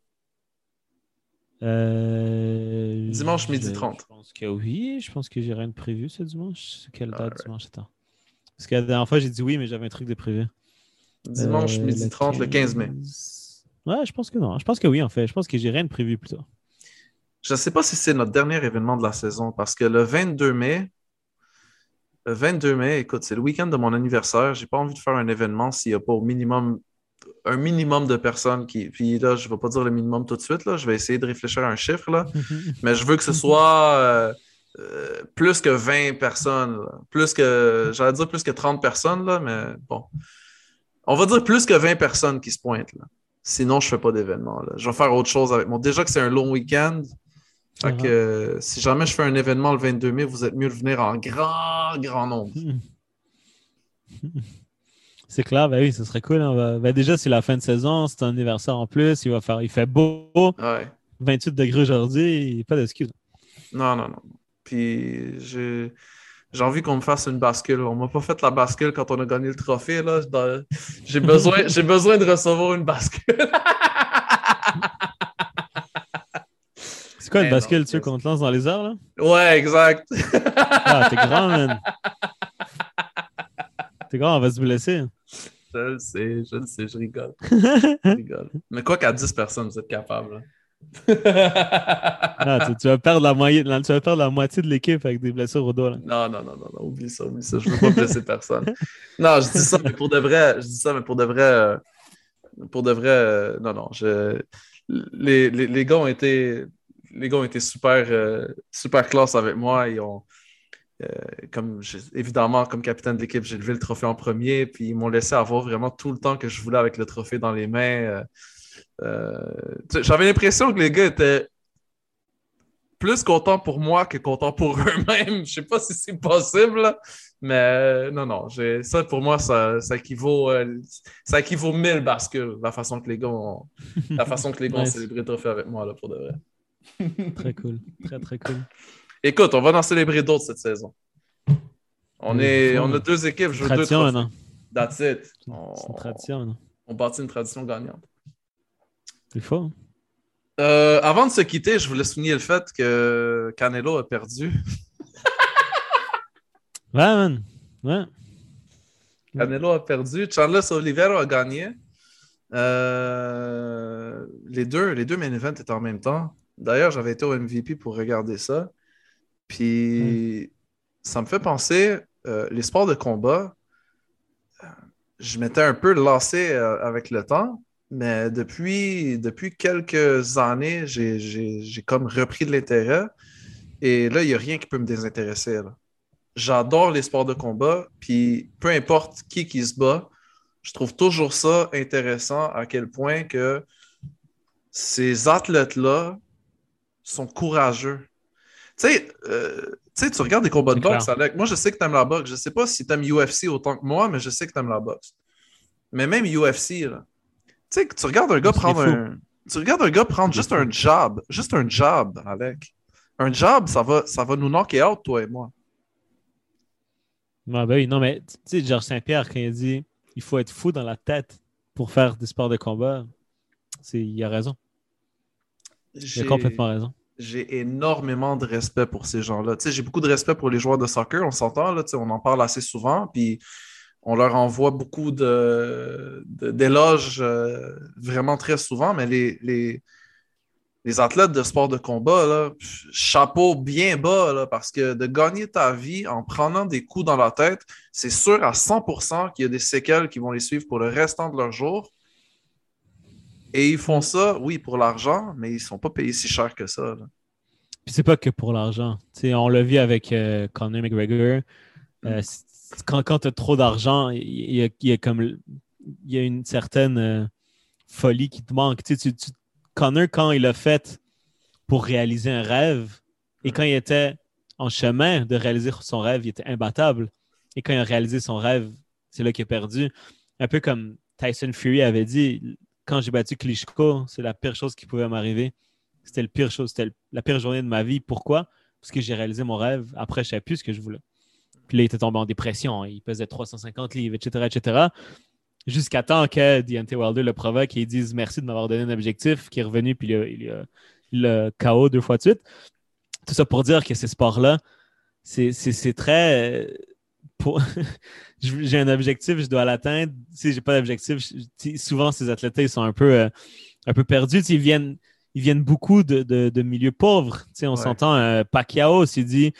Euh, Dimanche midi je- 30. Je pense que oui. Je pense que j'ai rien de prévu ce dimanche. C'est quelle date dimanche? Attends. Parce que la dernière fois, j'ai dit oui, mais j'avais un truc de prévu. Dimanche Euh, midi le 30, le 15 mai. Ouais, je pense que non. Je pense que oui, en fait. Je pense que j'ai rien de prévu plutôt. Je ne sais pas si c'est notre dernier événement de la saison parce que le 22 mai, 22 mai, écoute, c'est le week-end de mon anniversaire. J'ai pas envie de faire un événement s'il n'y a pas au minimum un minimum de personnes qui. Puis là, je ne vais pas dire le minimum tout de suite. Là. Je vais essayer de réfléchir à un chiffre. Là. Mais je veux que ce soit euh, euh, plus que 20 personnes. là. Plus que. J'allais dire plus que 30 personnes, là, mais bon. On va dire plus que 20 personnes qui se pointent. Là. Sinon, je ne fais pas d'événement. Je vais faire autre chose avec moi. Déjà que c'est un long week-end. Fait que, euh, si jamais je fais un événement le 22 mai, vous êtes mieux de venir en grand, grand nombre. C'est clair, ben oui, ce serait cool. hein. Ben- ben déjà, c'est la fin de saison, c'est un anniversaire en plus. Il va faire, il fait beau. Ouais. 28 degrés aujourd'hui, pas d'excuses. Non, non, non. Puis j'ai j'ai envie qu'on me fasse une bascule. On m'a pas fait la bascule quand on a gagné le trophée. là. Dans- J'ai besoin, j'ai besoin de recevoir une bascule. quoi une non, bascule, tu sais, qu'on te lance dans les airs, là? ouais, exact. Ah, t'es grand, man. T'es grand, on va se blesser. Je le sais, je le sais, je rigole. Je rigole. Mais quoi qu'à 10 personnes, vous êtes capable. là. Ah, tu, tu vas perdre la moitié, tu vas perdre la moitié de l'équipe avec des blessures au dos, là. Non, non, non, non, non, oublie ça, oublie ça. Je veux pas blesser personne. Non, je dis ça, mais pour de vrai, je dis ça, mais pour de vrai, euh, pour de vrai, euh, non, non, je, les, les, les gars ont été, les gars ont été super, euh, super classe avec moi. Ils ont, euh, comme, évidemment, comme capitaine de l'équipe, j'ai levé le trophée en premier, puis ils m'ont laissé avoir vraiment tout le temps que je voulais avec le trophée dans les mains. euh, J'avais l'impression que les gars étaient plus contents pour moi que contents pour eux-mêmes. Je sais pas si c'est possible, là, mais non, non. Ça, pour moi, ça, ça équivaut, euh, ça équivaut 1000 bascules, la façon que les gars ont, la façon que les gars ont Nice. célébré le trophée avec moi, là, pour de vrai. Très cool. Très, très cool. Écoute, on va en célébrer d'autres cette saison. On, Oui, est, on a hein. deux équipes, je veux deux trophées. maintenant. That's it. C'est On, une tradition, maintenant. on bâtit une tradition gagnante. Il faut. Euh, avant de se quitter, je voulais souligner le fait que Canelo a perdu. Ouais, man. Ouais. Canelo a perdu. Charles Oliveira a gagné. Euh, les deux, les deux main events étaient en même temps. D'ailleurs, j'avais été au MVP pour regarder ça. Puis, ça me fait penser, euh, les sports de combat, euh, je m'étais un peu lassé euh, avec le temps, mais depuis, depuis quelques années, j'ai comme repris de l'intérêt. Et là, il n'y a rien qui peut me désintéresser. J'adore les sports de combat, puis peu importe qui qui se bat, je trouve toujours ça intéressant à quel point que ces athlètes-là sont courageux. Tu sais, euh, tu sais, tu regardes des combats de boxe. Alec. Moi, je sais que tu aimes la boxe. Je sais pas si tu aimes UFC autant que moi, mais je sais que tu aimes la boxe. Mais même UFC, là. Tu sais, tu regardes un gars prendre fou. un. Tu regardes un gars prendre juste un jab. Juste un jab, Alec. Un jab, ça va, ça va nous knocker out, toi et moi. Ah ben oui, non, mais tu sais, Georges Saint-Pierre, quand il dit il faut être fou dans la tête pour faire des sports de combat, il a raison. A complètement raison. J'ai énormément de respect pour ces gens-là. Tu sais, j'ai beaucoup de respect pour les joueurs de soccer, on s'entend, là, tu sais, on en parle assez souvent, puis on leur envoie beaucoup d'éloges de, euh, vraiment très souvent, mais les, les, les athlètes de sport de combat, là, chapeau bien bas, là, parce que de gagner ta vie en prenant des coups dans la tête, c'est sûr à 100% qu'il y a des séquelles qui vont les suivre pour le restant de leur jour. Et ils font ça, oui, pour l'argent, mais ils ne sont pas payés si cher que ça. Puis c'est pas que pour l'argent. On l'a vu avec euh, Conor McGregor. Euh, mm. quand quand tu as trop d'argent, il y, a comme il y a une certaine euh, folie qui te manque. Tu, tu, Connor, quand il a fait pour réaliser un rêve, et quand il était en chemin de réaliser son rêve, il était imbattable. Et quand il a réalisé son rêve, c'est là qu'il a perdu. Un peu comme Tyson Fury avait dit, quand j'ai battu Klitschko, c'est la pire chose qui pouvait m'arriver. C'était la pire chose, c'était la pire journée de ma vie. Pourquoi? Parce que j'ai réalisé mon rêve. Après, je ne savais plus ce que je voulais. Puis là, il était tombé en dépression. Il pesait 350 livres, etc., etc. Jusqu'à temps que Deontay Wilder le provoque et il dise merci de m'avoir donné un objectif, qui est revenu, puis il le KO deux fois de suite. Tout ça pour dire que ces sports-là, c'est très. J'ai un objectif, je dois l'atteindre. Si j'ai pas d'objectif, souvent ces athlètes ils sont un peu, euh, un peu perdus. Ils viennent, ils viennent beaucoup de, de, milieux pauvres. on s'entend, euh, Pacquiao s'est dit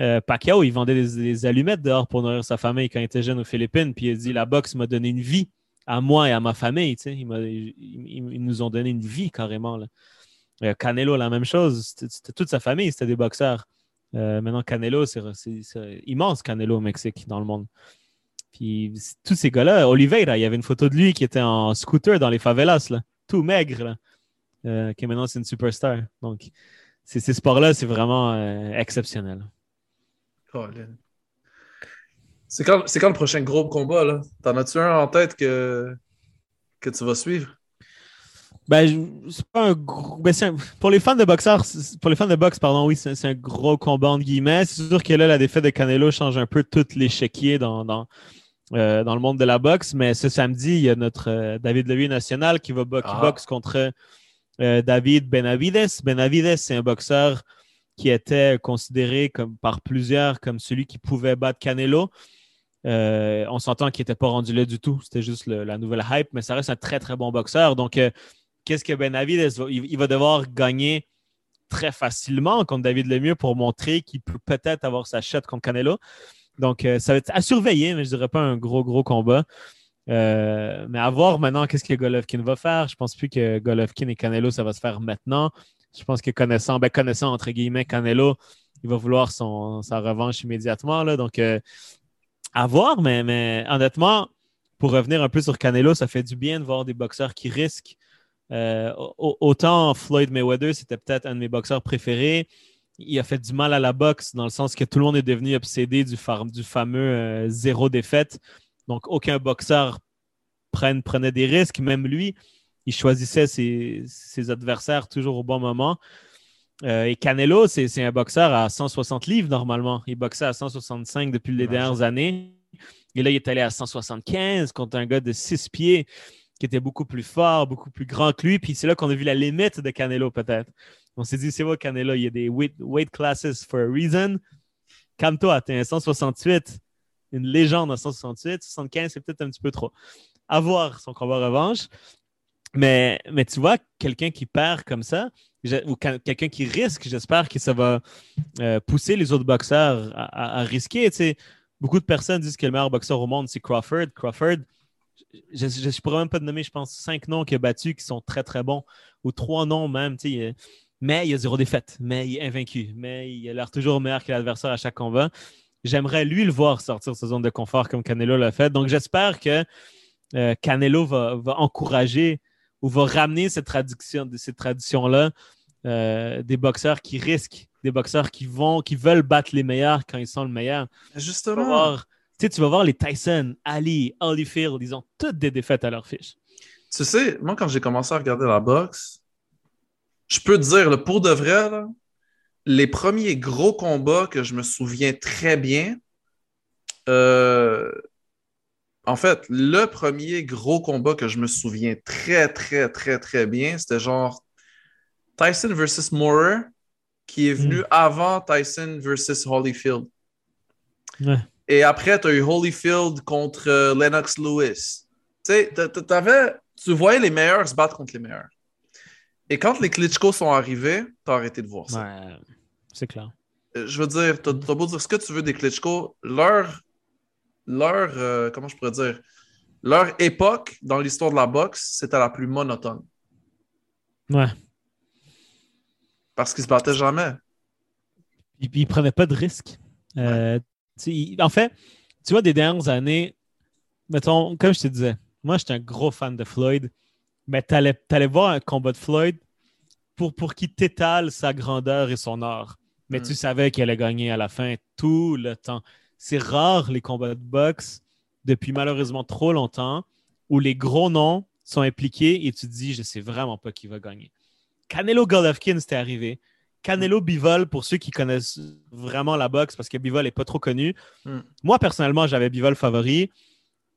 euh, Pacquiao, il vendait des, allumettes dehors pour nourrir sa famille quand il était jeune aux Philippines. Puis il dit La boxe m'a donné une vie à moi et à ma famille. Ils, nous ont donné une vie carrément. Euh, Canelo, la même chose. C'était toute sa famille, c'était des boxeurs. Euh, maintenant, Canelo, c'est immense Canelo au Mexique, dans le monde. Puis tous ces gars-là, Oliveira, il y avait une photo de lui qui était en scooter dans les favelas, tout maigre, qui maintenant c'est une superstar. Donc, ces sports-là, c'est vraiment exceptionnel. C'est quand, quand, le prochain gros combat? T'en as-tu un en tête que, que tu vas suivre? Ben, c'est pas un gros. Ben, pour les fans de boxeurs, pour les fans de boxe, pardon, oui, c'est un gros combat entre guillemets. C'est sûr que là, la défaite de Canelo change un peu tout l'échiquier dans, dans, euh, dans, le monde de la boxe. Mais ce samedi, il y a notre euh, David Levy national qui va ah. boxe contre euh, David Benavides. Benavides, c'est un boxeur qui était considéré comme, par plusieurs comme celui qui pouvait battre Canelo. Euh, on s'entend qu'il n'était pas rendu là du tout. C'était juste la nouvelle hype, mais ça reste un très, très bon boxeur. Donc, euh, qu'est-ce que Benavides il, va devoir gagner très facilement contre David Lemieux pour montrer qu'il peut peut-être avoir sa shot contre Canelo? Donc, euh, ça va être à surveiller, mais je ne dirais pas un gros, gros combat. mais à voir maintenant qu'est-ce que Golovkin va faire. Je pense plus que Golovkin et Canelo, ça va se faire maintenant. Je pense que connaissant, ben, connaissant entre guillemets Canelo, il va vouloir son, sa revanche immédiatement. Là, donc, euh, à voir, mais, mais honnêtement, pour revenir un peu sur Canelo, ça fait du bien de voir des boxeurs qui risquent. Euh, autant Floyd Mayweather, c'était peut-être un de mes boxeurs préférés. Il a fait du mal à la boxe dans le sens que tout le monde est devenu obsédé du, du fameux euh, zéro défaite. Donc, aucun boxeur prenait des risques, même lui il choisissait ses, adversaires toujours au bon moment. Euh, et Canelo, c'est un boxeur à 160 livres normalement. Il boxait à 165 depuis les dernières années. Et là, il est allé à 175 contre un gars de 6 pieds qui était beaucoup plus fort, beaucoup plus grand que lui. Puis c'est là qu'on a vu la limite de Canelo, peut-être. On s'est dit, c'est vrai, Canelo, il y a des weight, classes for a reason. Canto a atteint 168, une légende à 168. 75, c'est peut-être un petit peu trop. À voir son combat revanche. Mais, mais tu vois, quelqu'un qui perd comme ça, ou quelqu'un qui risque, j'espère que ça va euh, pousser les autres boxeurs à, risquer. beaucoup de personnes disent que le meilleur boxeur au monde, c'est Crawford. Crawford, je ne pourrais même pas te nommer, je pense, cinq noms qu'il a battus qui sont très, très bons, ou trois noms même. Mais il a zéro défaite, mais il est invaincu, mais il a l'air toujours meilleur que l'adversaire à chaque combat. J'aimerais lui le voir sortir de sa zone de confort comme Canelo l'a fait. Donc j'espère que euh, Canelo va, va encourager ou va ramener cette tradition, cette tradition-là euh, des boxeurs qui risquent, des boxeurs qui vont, qui veulent battre les meilleurs quand ils sont le meilleur. Justement. Tu, tu vas voir les Tyson, Ali, Holyfield, ils ont toutes des défaites à leur fiche. Tu sais, moi, quand j'ai commencé à regarder la boxe, je peux te dire, le pour de vrai, les premiers gros combats que je me souviens très bien, Euh, En fait, le premier gros combat que je me souviens très, très, très, très bien, c'était genre Tyson versus Moorer, qui est venu avant Tyson versus Holyfield. Ouais. Et après, tu as eu Holyfield contre euh, Lennox Lewis. Tu sais, tu voyais les meilleurs se battre contre les meilleurs. Et quand les Klitschko sont arrivés, tu as arrêté de voir ça. Ouais, c'est clair. Euh, Je veux dire, t'as t'as beau dire ce que tu veux des Klitschko, leur, leur euh, comment je pourrais dire, leur époque dans l'histoire de la boxe, c'était la plus monotone. Ouais. Parce qu'ils se battaient jamais. Puis, puis il prenait pas de risques. Euh, il- en fait, tu vois, des dernières années, mettons, comme je te disais, moi, j'étais un gros fan de Floyd, mais tu allais, voir un combat de Floyd pour, pour qu'il t'étale sa grandeur et son art. Mais Mm. tu savais qu'il allait gagner à la fin tout le temps. C'est rare les combats de boxe depuis malheureusement trop longtemps où les gros noms sont impliqués et tu te dis, je sais vraiment pas qui va gagner. Canelo Golovkin, c'était arrivé. Canelo Bivol, pour ceux qui connaissent vraiment la boxe, parce que Bivol n'est pas trop connu. Mm. Moi, personnellement, j'avais Bivol favori.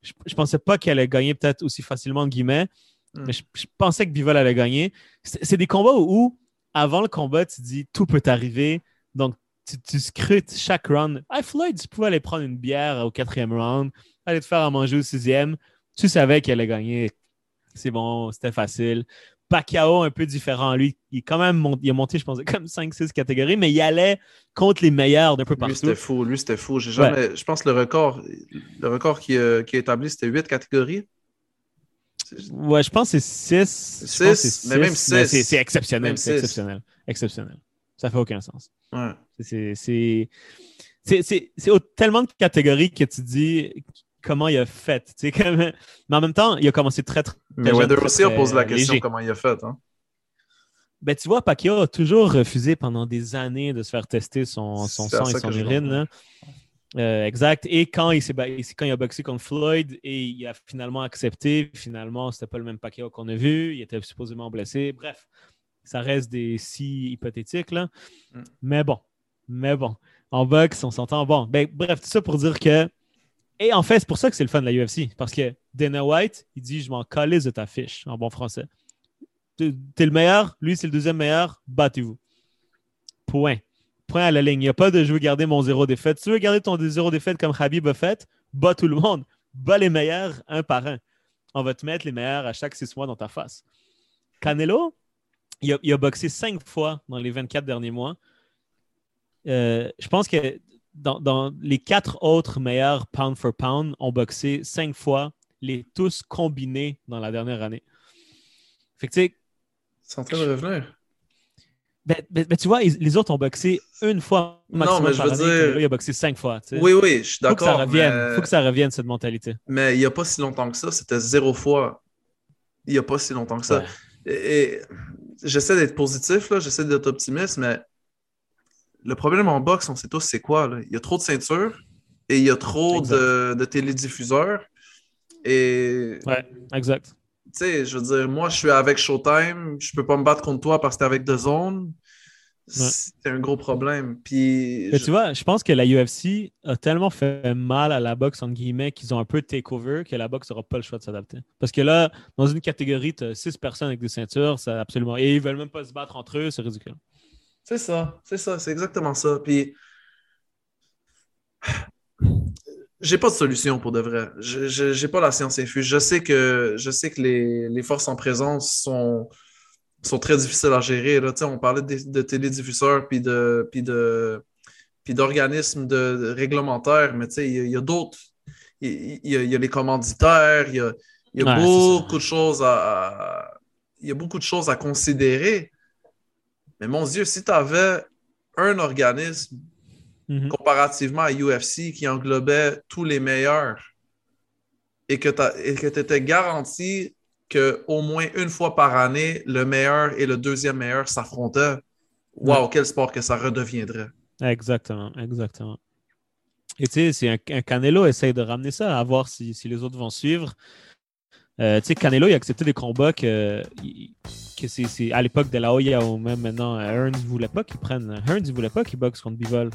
Je, je pensais pas qu'elle allait gagner peut-être aussi facilement, guillemets, Mm. mais je, je pensais que Bivol allait gagner. C'est des combats où, où, avant le combat, tu dis tout peut arriver. Donc, tu, tu scrutes chaque round. Ah, Floyd, tu pouvais aller prendre une bière au quatrième round, aller te faire à manger au sixième. Tu savais qu'elle allait gagner. C'est bon, c'était facile. Pacquiao, un peu différent. Lui, il, est quand même mont- il a monté, je pense, comme 5-6 catégories, mais il allait contre les meilleurs d'un peu Lui, partout. c'était fou. Lui, c'était fou. J'ai jamais... Je pense que le record, le record qui, euh, qui est établi, c'était 8 catégories. Ouais, je pense que c'est 6. Six, mais même six. C'est c'est exceptionnel. C'est exceptionnel. Exceptionnel. Ça fait aucun sens. Ouais. C'est- C'est c'est- tellement de catégories que tu dis comment il a fait. Tu sais, comme- Mais en même temps, il a commencé très, très Mais Weather aussi a posé la question léger. comment il a fait. Hein? Ben, tu vois, Pacquiao a toujours refusé pendant des années de se faire tester son, son sang et son urine. Euh, exact. Et quand il, quand il a boxé contre Floyd et il a finalement accepté, finalement, c'était pas le même Pacquiao qu'on a vu. Il était supposément blessé. Bref, ça reste des si hypothétiques. Là. Mm. Mais bon, mais bon. En boxe, on s'entend. Bon, ben, bref, tout ça pour dire que. Et en fait, c'est pour ça que c'est le fun de la UFC. Parce que Dana White, il dit Je m'en calisse de ta fiche, en bon français. T'es le meilleur, lui, c'est le deuxième meilleur, battez-vous. Point. Point à la ligne. Il n'y a pas de je veux garder mon zéro défaite. Si tu veux garder ton zéro défaite comme Habib a fait, bats tout le monde. Bats les meilleurs un par un. On va te mettre les meilleurs à chaque six mois dans ta face. Canelo, il a, il a boxé cinq fois dans les 24 derniers mois. Euh, je pense que dans, dans les quatre autres meilleurs pound for pound ont boxé cinq fois, les tous combinés dans la dernière année. Fait que tu sais, C'est en train de revenir. ben, ben- ben, tu vois, les autres ont boxé une fois maximum mais je par veux année. dire- il a boxé cinq fois. tu sais. Oui, oui, je suis Faut que ça d'accord. revienne. mais- Faut que ça revienne, cette mentalité. Mais il n'y a pas si longtemps que ça, c'était zéro fois. Il n'y a pas si longtemps que ça. Ouais. Et, et j'essaie d'être positif, là, j'essaie d'être optimiste, mais le problème en boxe, on sait tous c'est quoi. là. Il y a trop de ceintures et il y a trop de, de télédiffuseurs. Et Ouais, exact. tu sais, je veux dire, moi, je suis avec Showtime, je peux pas me battre contre toi parce que t'es avec The Zone. C'est un gros problème. Puis, je- tu vois, je pense que la UFC a tellement fait mal à la boxe, entre guillemets, qu'ils ont un peu take-over que la boxe n'aura pas le choix de s'adapter. Parce que là, dans une catégorie, tu as six personnes avec des ceintures, c'est absolument. Et ils veulent même pas se battre entre eux, c'est ridicule. C'est ça, c'est ça, c'est exactement ça. Puis, j'ai pas de solution pour de vrai. Je- J'ai pas la science infuse. Je sais que, je sais que les, les forces en présence sont, sont très difficiles à gérer. Là. On parlait de, de télédiffuseurs puis de, puis de, puis d'organismes de, de réglementaires, mais tu sais, il y a, d'autres. Il, y a, il y a les commanditaires, il y a, il y a Ouais, c'est beaucoup de choses à- il y a beaucoup de choses à considérer. Mais mon Dieu, si tu avais un organisme Mhm. comparativement à UFC qui englobait tous les meilleurs et que tu étais garanti qu'au moins une fois par année, le meilleur et le deuxième meilleur s'affrontaient, waouh, quel sport que ça redeviendrait. Exactement, exactement. Et tu sais, un, un Canelo essaye de ramener ça, à voir si, si les autres vont suivre. Euh, tu sais, Canelo, il a accepté des combats que, que c'est à l'époque de la Hoya ou même maintenant euh, Hearns voulait pas qu'ils prennent. Hearns il voulait pas qu'il boxe contre Bivol.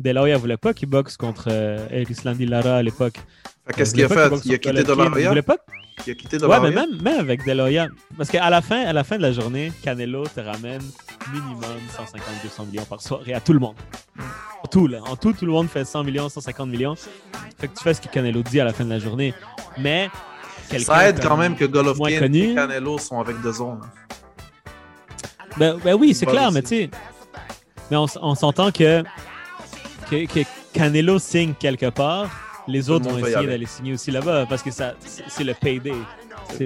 De la Hoya voulait pas qu'il boxe contre euh, Erislandi Lara à l'époque. Qu'est-ce Il qu'il a fait? Il a quitté De La. Hoya? Voulait pas. Il a quitté De Ouais, mais même, même avec De La Hoya. Parce qu'à la fin, à la fin de la journée, Canelo te ramène minimum 150-200 millions par soirée à tout le monde. En tout, là. En tout, tout le monde fait 100 millions, 150 millions. Fait que tu fais ce que Canelo dit à la fin de la journée. Mais. Ça aide quand même que Golovkin et Canelo sont avec deux zones. Ben, ben oui, c'est clair, aussi. mais tu sais. Mais on, s'entend que, que, que Canelo signe quelque part, les autres vont essayer aller. d'aller signer aussi là-bas parce que ça, c'est le payday.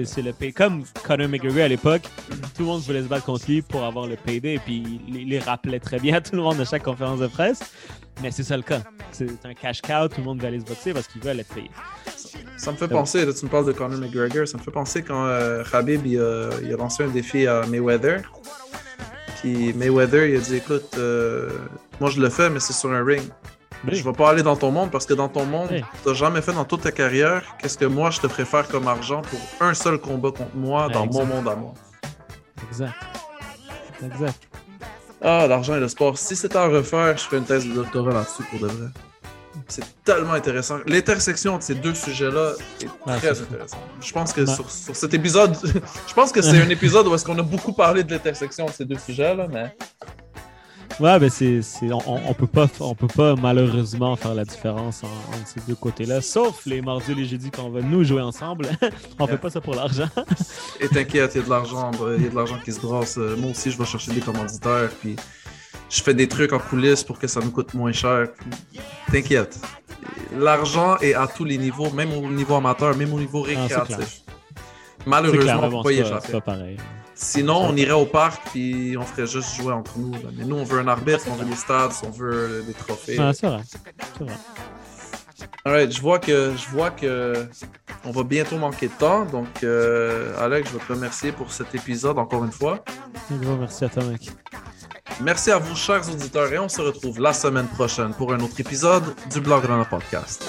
C'est le pay. Comme Conor McGregor à l'époque, tout le monde voulait se battre contre lui pour avoir le payday, puis il les rappelait très bien à tout le monde à chaque conférence de presse. Mais c'est ça le cas. C'est un cash cow, tout le monde veut aller se boxer parce qu'ils veulent être payés. Ça me fait penser, là, tu me parles de Conor McGregor, ça me fait penser quand euh, a, il a lancé un défi à Mayweather. Puis Mayweather, il a dit écoute, euh, moi je le fais, mais c'est sur un ring. Oui. Je vais pas aller dans ton monde parce que dans ton monde, Oui. t'as jamais fait dans toute ta carrière qu'est-ce que moi je te ferais faire comme argent pour un seul combat contre moi dans Exact. mon monde à moi. Exact. Exact. Ah, l'argent et le sport. Si c'était à refaire, je ferais une thèse de doctorat là-dessus pour de vrai. C'est tellement intéressant. L'intersection de ces deux sujets-là est Ah, très fou. intéressante. Je pense que Ouais. sur, sur cet épisode, je pense que c'est un épisode où est-ce qu'on a beaucoup parlé de l'intersection de ces deux sujets-là, mais Ouais, ben c'est, c'est- on, on- peut pas, on peut pas malheureusement faire la différence en- entre ces deux côtés-là, sauf les mardis et les jeudis quand on va nous jouer ensemble. on fait pas ça pour l'argent. et t'inquiète, il y a de l'argent, il y a de l'argent qui se brasse. Euh, Moi aussi, je vais chercher des commanditaires, puis je fais des trucs en coulisses pour que ça nous coûte moins cher. T'inquiète. L'argent est à tous les niveaux, même au niveau amateur, même au niveau Ah, récréatif. Malheureusement, on peut pas y échapper. c'est pas pareil. Sinon, on irait au parc puis on ferait juste jouer entre nous. là. Mais nous, on veut un arbitre, on veut des stades, on veut des trophées. Ah, c'est vrai. C'est vrai. Alright, je vois que je vois que on va bientôt manquer de temps. Donc, euh, Alex, je veux te remercier pour cet épisode encore une fois. Un gros merci à toi, mec. Merci à vous, chers auditeurs, et on se retrouve la semaine prochaine pour un autre épisode du Blog Runner Podcast.